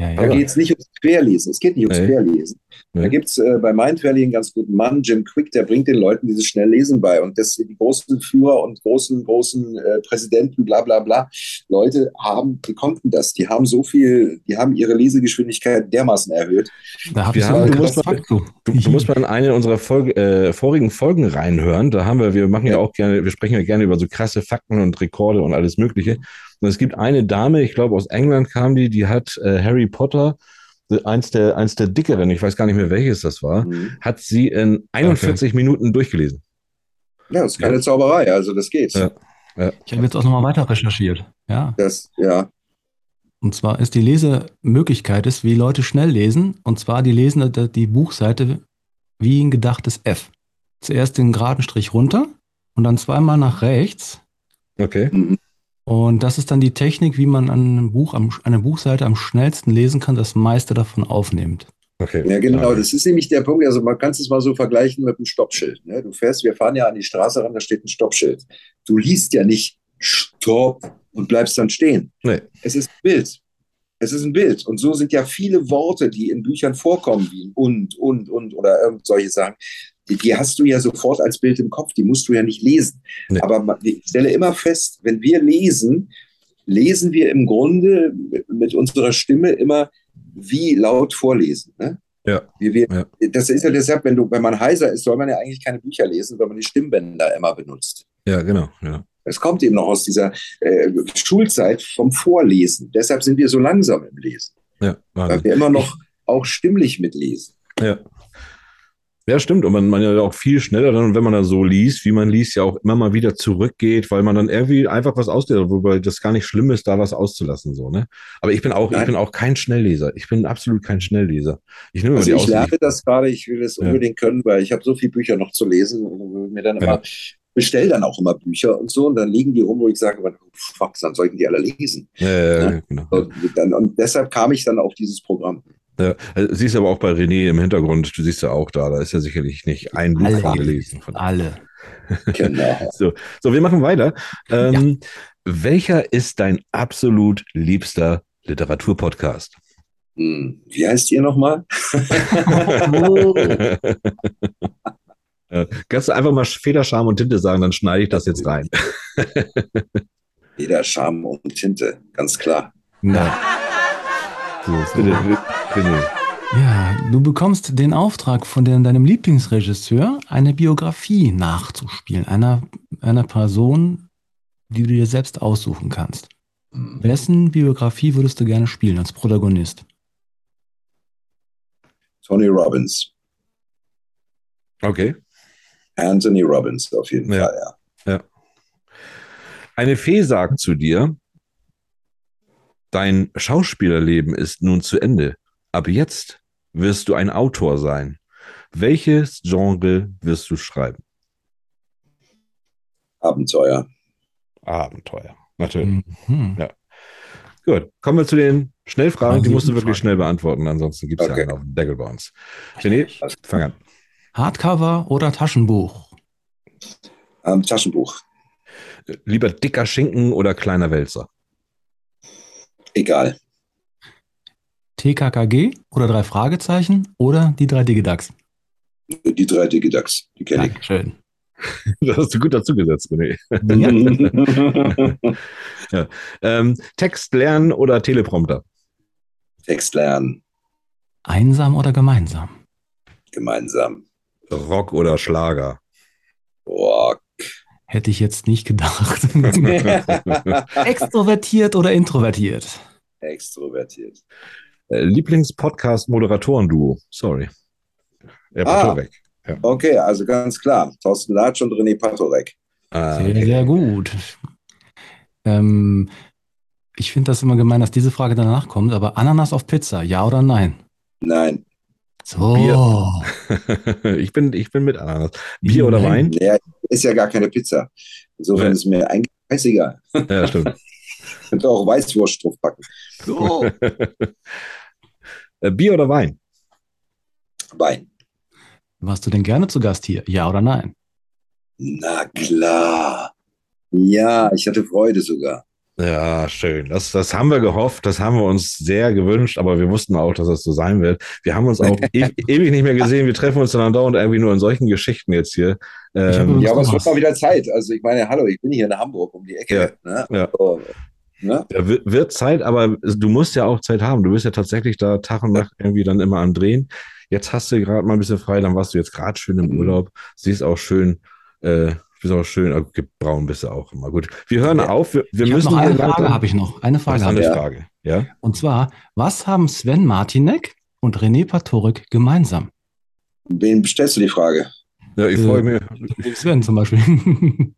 Ja, da geht es nicht ums Querlesen. Es geht nicht ums nee. Querlesen. Da gibt es äh, bei Mindvalley einen ganz guten Mann, Jim Quick, der bringt den Leuten dieses Schnelllesen bei. Und das, die großen Führer und großen, großen äh, Präsidenten, bla bla bla, Leute haben, die konnten das. Die haben so viel, die haben ihre Lesegeschwindigkeit dermaßen erhöht. Da hab ich haben, du, musst mal, du, du, musst mal in eine unserer Folge, äh, vorigen Folgen reinhören. Da haben wir, wir machen ja, ja auch gerne, wir sprechen ja gerne über so krasse Fakten und Rekorde und alles Mögliche. Und es gibt eine Dame, ich glaube aus England kam die, die hat äh, Harry Potter, eins der, eins der dickeren, ich weiß gar nicht mehr welches das war, mhm. hat sie in 41 okay. Minuten durchgelesen. Ja, das ist keine ja. Zauberei, also das geht. Ja. Ja. Ich habe jetzt auch nochmal weiter recherchiert. Ja. Das, ja. Und zwar ist die Lesemöglichkeit, ist, wie Leute schnell lesen, und zwar die lesen die Buchseite wie ein gedachtes F. Zuerst den geraden Strich runter und dann zweimal nach rechts. Okay. Und das ist dann die Technik, wie man an einem Buch, an einer Buchseite am schnellsten lesen kann, das meiste davon aufnimmt. Okay. Ja, genau. Das ist nämlich der Punkt. Also man kann es mal so vergleichen mit einem Stoppschild. Ne? Du fährst, wir fahren ja an die Straße ran, da steht ein Stoppschild. Du liest ja nicht Stopp und bleibst dann stehen. Nee. Es ist ein Bild. Es ist ein Bild. Und so sind ja viele Worte, die in Büchern vorkommen, wie und, und, und oder irgend solche Sachen die, hast du ja sofort als Bild im Kopf, die musst du ja nicht lesen. Nee. Aber ich stelle immer fest, wenn wir lesen, lesen wir im Grunde mit unserer Stimme immer wie laut vorlesen. Ne? Ja. Wir, wir, ja. Das ist ja deshalb, wenn, du, wenn man heiser ist, soll man ja eigentlich keine Bücher lesen, weil man die Stimmbänder immer benutzt. Ja, genau. Ja. Es kommt eben noch aus dieser äh, Schulzeit vom Vorlesen. Deshalb sind wir so langsam im Lesen. Ja, weil wir immer noch auch stimmlich mitlesen. Ja. Ja, stimmt. Und man, man ja auch viel schneller dann, wenn man da so liest, wie man liest, ja auch immer mal wieder zurückgeht, weil man dann irgendwie einfach was auslässt, wobei das gar nicht schlimm ist, da was auszulassen, so, ne? Aber ich bin auch, Nein. ich bin auch kein Schnellleser. Ich bin absolut kein Schnellleser. Ich nehme also die ich lerne das gerade, ich will es ja. unbedingt können, weil ich habe so viele Bücher noch zu lesen und mir dann immer, ja. bestell dann auch immer Bücher und so und dann liegen die rum, wo ich sage, oh, fuck, dann sollten die alle lesen. Ja, ja, ja. Genau. Und, dann, und deshalb kam ich dann auf dieses Programm. Ja, also, siehst aber auch bei René im Hintergrund, du siehst ja auch da, da ist ja sicherlich nicht ein Buch von gelesen. Von alle. [laughs] Genau. so, so, wir machen weiter. Ähm, ja. Welcher ist dein absolut liebster Literaturpodcast? Hm, wie heißt ihr nochmal? [laughs] kannst du einfach mal Federscham und Tinte sagen, dann schneide ich das jetzt rein. [laughs] Federscham und Tinte, ganz klar. Ja. So, bitte, bitte. Ja, du bekommst den Auftrag von den, deinem Lieblingsregisseur, eine Biografie nachzuspielen, einer, einer Person, die du dir selbst aussuchen kannst. Mhm. Wessen Biografie würdest du gerne spielen als Protagonist? Tony Robbins. Okay. Anthony Robbins auf jeden ja. Fall, ja. ja. Eine Fee sagt zu dir, Dein Schauspielerleben ist nun zu Ende. Ab jetzt wirst du ein Autor sein. Welches Genre wirst du schreiben? Abenteuer. Abenteuer, natürlich. Mhm. Ja. Gut, kommen wir zu den Schnellfragen. Die musst du wirklich schnell beantworten, ansonsten gibt es okay. ja einen auf den Deckel bei uns. René, fang an. Hardcover oder Taschenbuch? Ähm, Taschenbuch. Lieber dicker Schinken oder kleiner Wälzer? Egal. TKKG oder drei Fragezeichen oder die drei Digidax? Die drei Digidax, die kenne ich. Schön. [laughs] Das hast du gut dazu gesetzt, René. Ja. [laughs] Ja. Ähm, Text lernen oder Teleprompter? Text lernen, Einsam oder gemeinsam? gemeinsam. Rock oder Schlager? Boah. Hätte ich jetzt nicht gedacht. [laughs] Extrovertiert oder introvertiert? Extrovertiert. Äh, Lieblingspodcast-Moderatoren-Duo? Sorry. Ja, Ah. weg. Okay, also ganz klar. Thorsten Latsch und René Patorek. Ah, Sehr, okay. sehr gut. Ähm, ich finde das immer gemein, dass diese Frage danach kommt, aber Ananas auf Pizza, ja oder nein? Nein. So. Bier. [laughs] ich, bin, ich bin mit Ananas. Bier oder Wein? Ja, ist ja gar keine Pizza. Insofern Ja. ist mir eigentlich scheißegal. Ja, stimmt. [laughs] Könnte auch Weißwurst draufpacken. So. [laughs] Äh, Bier oder Wein? Wein. Warst du denn gerne zu Gast hier? Ja oder nein? Na klar. Ja, ich hatte Freude sogar. Ja, schön. Das, das haben wir gehofft, das haben wir uns sehr gewünscht, aber wir wussten auch, dass das so sein wird. Wir haben uns auch [laughs] e ewig nicht mehr gesehen. Wir treffen uns dann andauernd irgendwie nur in solchen Geschichten jetzt hier. Ähm, Ja, aber es wird mal wieder Zeit. Also ich meine, hallo, ich bin hier in Hamburg um die Ecke. Ne? ja. So, ne? Ja, wi- wird Zeit, aber du musst ja auch Zeit haben. Du bist ja tatsächlich da Tag und Nacht irgendwie dann immer am Drehen. Jetzt hast du gerade mal ein bisschen frei, dann warst du jetzt gerade schön im Mhm. Urlaub. Siehst auch schön, äh, bist auch schön, äh, braun bist du auch immer. Gut, wir hören Ja. auf. Wir, wir ich müssen noch eine Frage, habe ich noch. Eine Frage eine ich. Ja. Frage. Ja? Und zwar, was haben Sven Martinek und René Patorek gemeinsam? Wen bestellst du die Frage? ja, ich Äh, freue mich. Sven zum Beispiel. [laughs]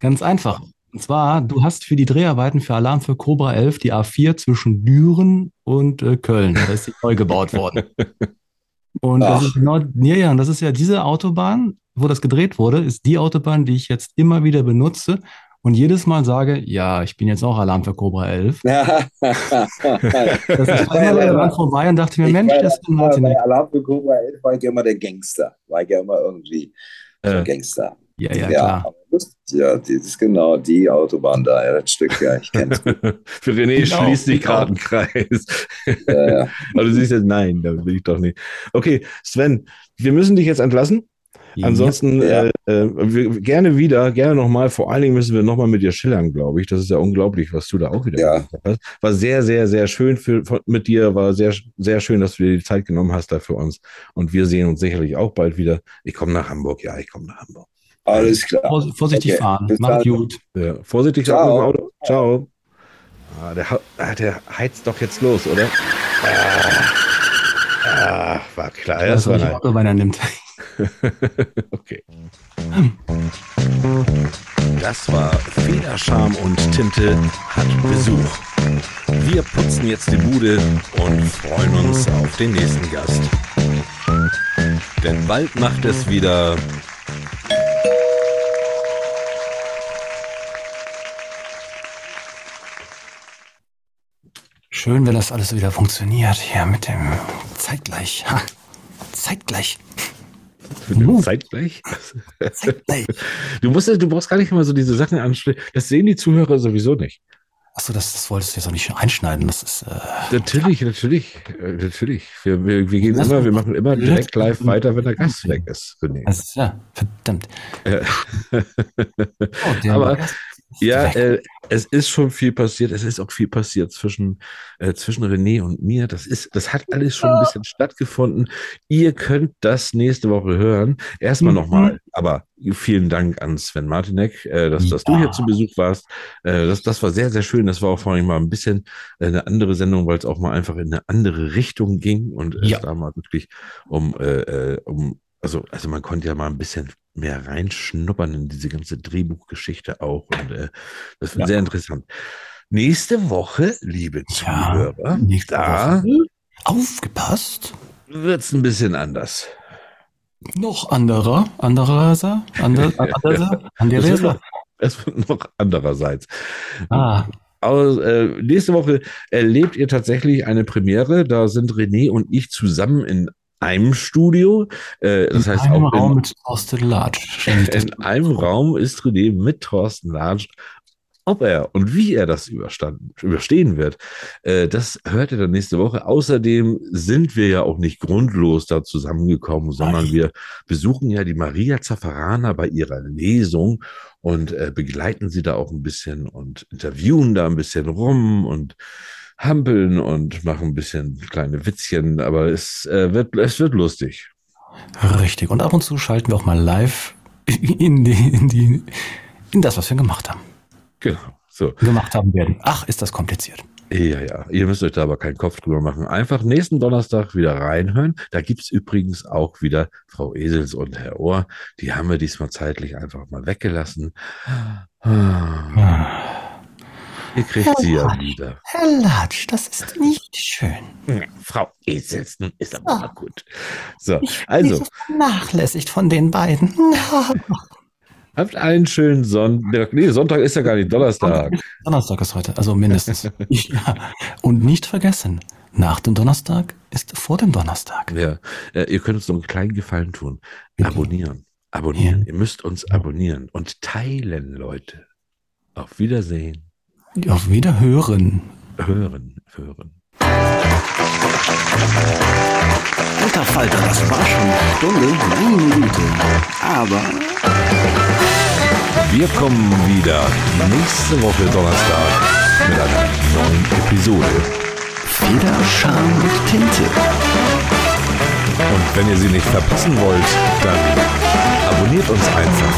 Ganz einfach. Und zwar, du hast für die Dreharbeiten für Alarm für Cobra 11 die A4 zwischen Düren und äh, Köln. Da ist sie neu gebaut worden. [laughs] Und das ist genau, ja, ja, und das ist ja diese Autobahn, wo das gedreht wurde, ist die Autobahn, die ich jetzt immer wieder benutze und jedes Mal sage, ja, ich bin jetzt auch Alarm für Cobra 11. [laughs] Das ist einmal daran vorbei und dachte mir, Ich Mensch, das ist ja Martin. Bei Alarm für Cobra 11 war ich ja immer der Gangster. War ich ja immer irgendwie so Äh, ein Gangster. Ja, ja, klar. aber das, ja, das ist genau die Autobahn da, ja, das Stück, ja, ich kenne es. [laughs] Für René Genau, schließt sich genau. gerade ein Kreis. Ja, ja. [laughs] Aber du siehst jetzt, nein, da will ich doch nicht. Okay, Sven, wir müssen dich jetzt entlassen. Ansonsten Ja. Äh, äh, wir, gerne wieder, gerne nochmal. Vor allen Dingen müssen wir nochmal mit dir schillern, glaube ich. Das ist ja unglaublich, was du da auch wieder Ja. gemacht hast. War sehr, sehr, sehr schön für, von, mit dir. War sehr, sehr schön, dass du dir die Zeit genommen hast da für uns. Und wir sehen uns sicherlich auch bald wieder. Ich komme nach Hamburg. Ja, ich komme nach Hamburg. Alles klar. Vor- Vorsichtig Okay, fahren. bis Macht gut. Ja, vorsichtig Ciao. Auto. Ciao. Ah, der, ah, der heizt doch jetzt los, oder? Ah, ah war klar. Ich Das weiß, war welche nice. Autobahn er nimmt. [laughs] okay. Das war Federscham und Tinte hat Besuch. Wir putzen jetzt die Bude und freuen uns auf den nächsten Gast. Denn bald macht es wieder Schön, wenn das alles wieder funktioniert. Hier mit dem Zeitgleich. Ha. Zeitgleich. Uh. zeitgleich. [laughs] Zeitgleich. Du musst, du brauchst gar nicht immer so diese Sachen anstellen. Das sehen die Zuhörer sowieso nicht. Achso, das, das wolltest du jetzt auch nicht einschneiden. Das ist. Äh, Natürlich, natürlich, äh, natürlich. Wir, wir, wir gehen Das- immer, wir machen immer direkt live weiter, wenn der Gast weg ist. Das ist ja, verdammt. Ja. Oh, Aber- Gast Ja, äh, es ist schon viel passiert. Es ist auch viel passiert zwischen, äh, zwischen René und mir. Das ist, das hat alles schon ein bisschen stattgefunden. Ihr könnt das nächste Woche hören. Erstmal Mhm. nochmal, aber vielen Dank an Sven Martinek, äh, dass, dass du hier zu Besuch warst. Äh, das, das war sehr, sehr schön. Das war auch vor allem mal ein bisschen äh, eine andere Sendung, weil es auch mal einfach in eine andere Richtung ging und es Ja. da mal wirklich um, äh, äh, um also, also man konnte ja mal ein bisschen mehr reinschnuppern in diese ganze Drehbuchgeschichte auch. Und äh, das wird Ja. sehr interessant. Nächste Woche, liebe Ja, Zuhörer, nächste da Woche. Aufgepasst. wird es ein bisschen anders. Noch anderer, anderer, ander, [laughs] anderer, Es wird anderer. noch, es wird noch andererseits. Ah, Aber äh, nächste Woche erlebt ihr tatsächlich eine Premiere. Da sind René und ich zusammen in einem Studio. Äh, das in heißt einem auch Raum in, mit Thorsten das [laughs] in einem Raum ist René mit Thorsten Latsch ob er und wie er das überstehen wird, äh, das hört ihr dann nächste Woche. Außerdem sind wir ja auch nicht grundlos da zusammengekommen, sondern Nein. wir besuchen ja die Maria Zaffarana bei ihrer Lesung und äh, begleiten sie da auch ein bisschen und interviewen da ein bisschen rum und hampeln und machen ein bisschen kleine Witzchen, aber es, äh, wird, es wird lustig. Richtig. Und ab und zu schalten wir auch mal live in die, in die, in das, was wir gemacht haben. Genau. So. Gemacht haben werden. Ach, ist das kompliziert. Ja, ja. Ihr müsst euch da aber keinen Kopf drüber machen. Einfach nächsten Donnerstag wieder reinhören. Da gibt's übrigens auch wieder Frau Esels und Herr Ohr. Die haben wir diesmal zeitlich einfach mal weggelassen. Ah, Ihr kriegt sie ja wieder. Herr Latsch, das ist nicht schön. Ja, Frau Esels, nun ist aber mal gut. So, also, vernachlässigt von den beiden. [laughs] habt einen schönen Sonntag. Nee, Sonntag ist ja gar nicht Donnerstag. Donnerstag ist heute, also mindestens. [laughs] ja. Und nicht vergessen, nach dem Donnerstag ist vor dem Donnerstag. Ja, äh, ihr könnt uns noch einen kleinen Gefallen tun. Bitte. Abonnieren. Abonnieren. Ja. Ihr müsst uns abonnieren und teilen, Leute. Auf Wiedersehen. Auf Wiederhören. Hören, hören. Alter Falter, das war schon eine Stunde, meine Güte. Aber Wir kommen wieder nächste Woche Donnerstag mit einer neuen Episode. Feder, Charme und Tinte. Und wenn ihr sie nicht verpassen wollt, dann abonniert uns einfach.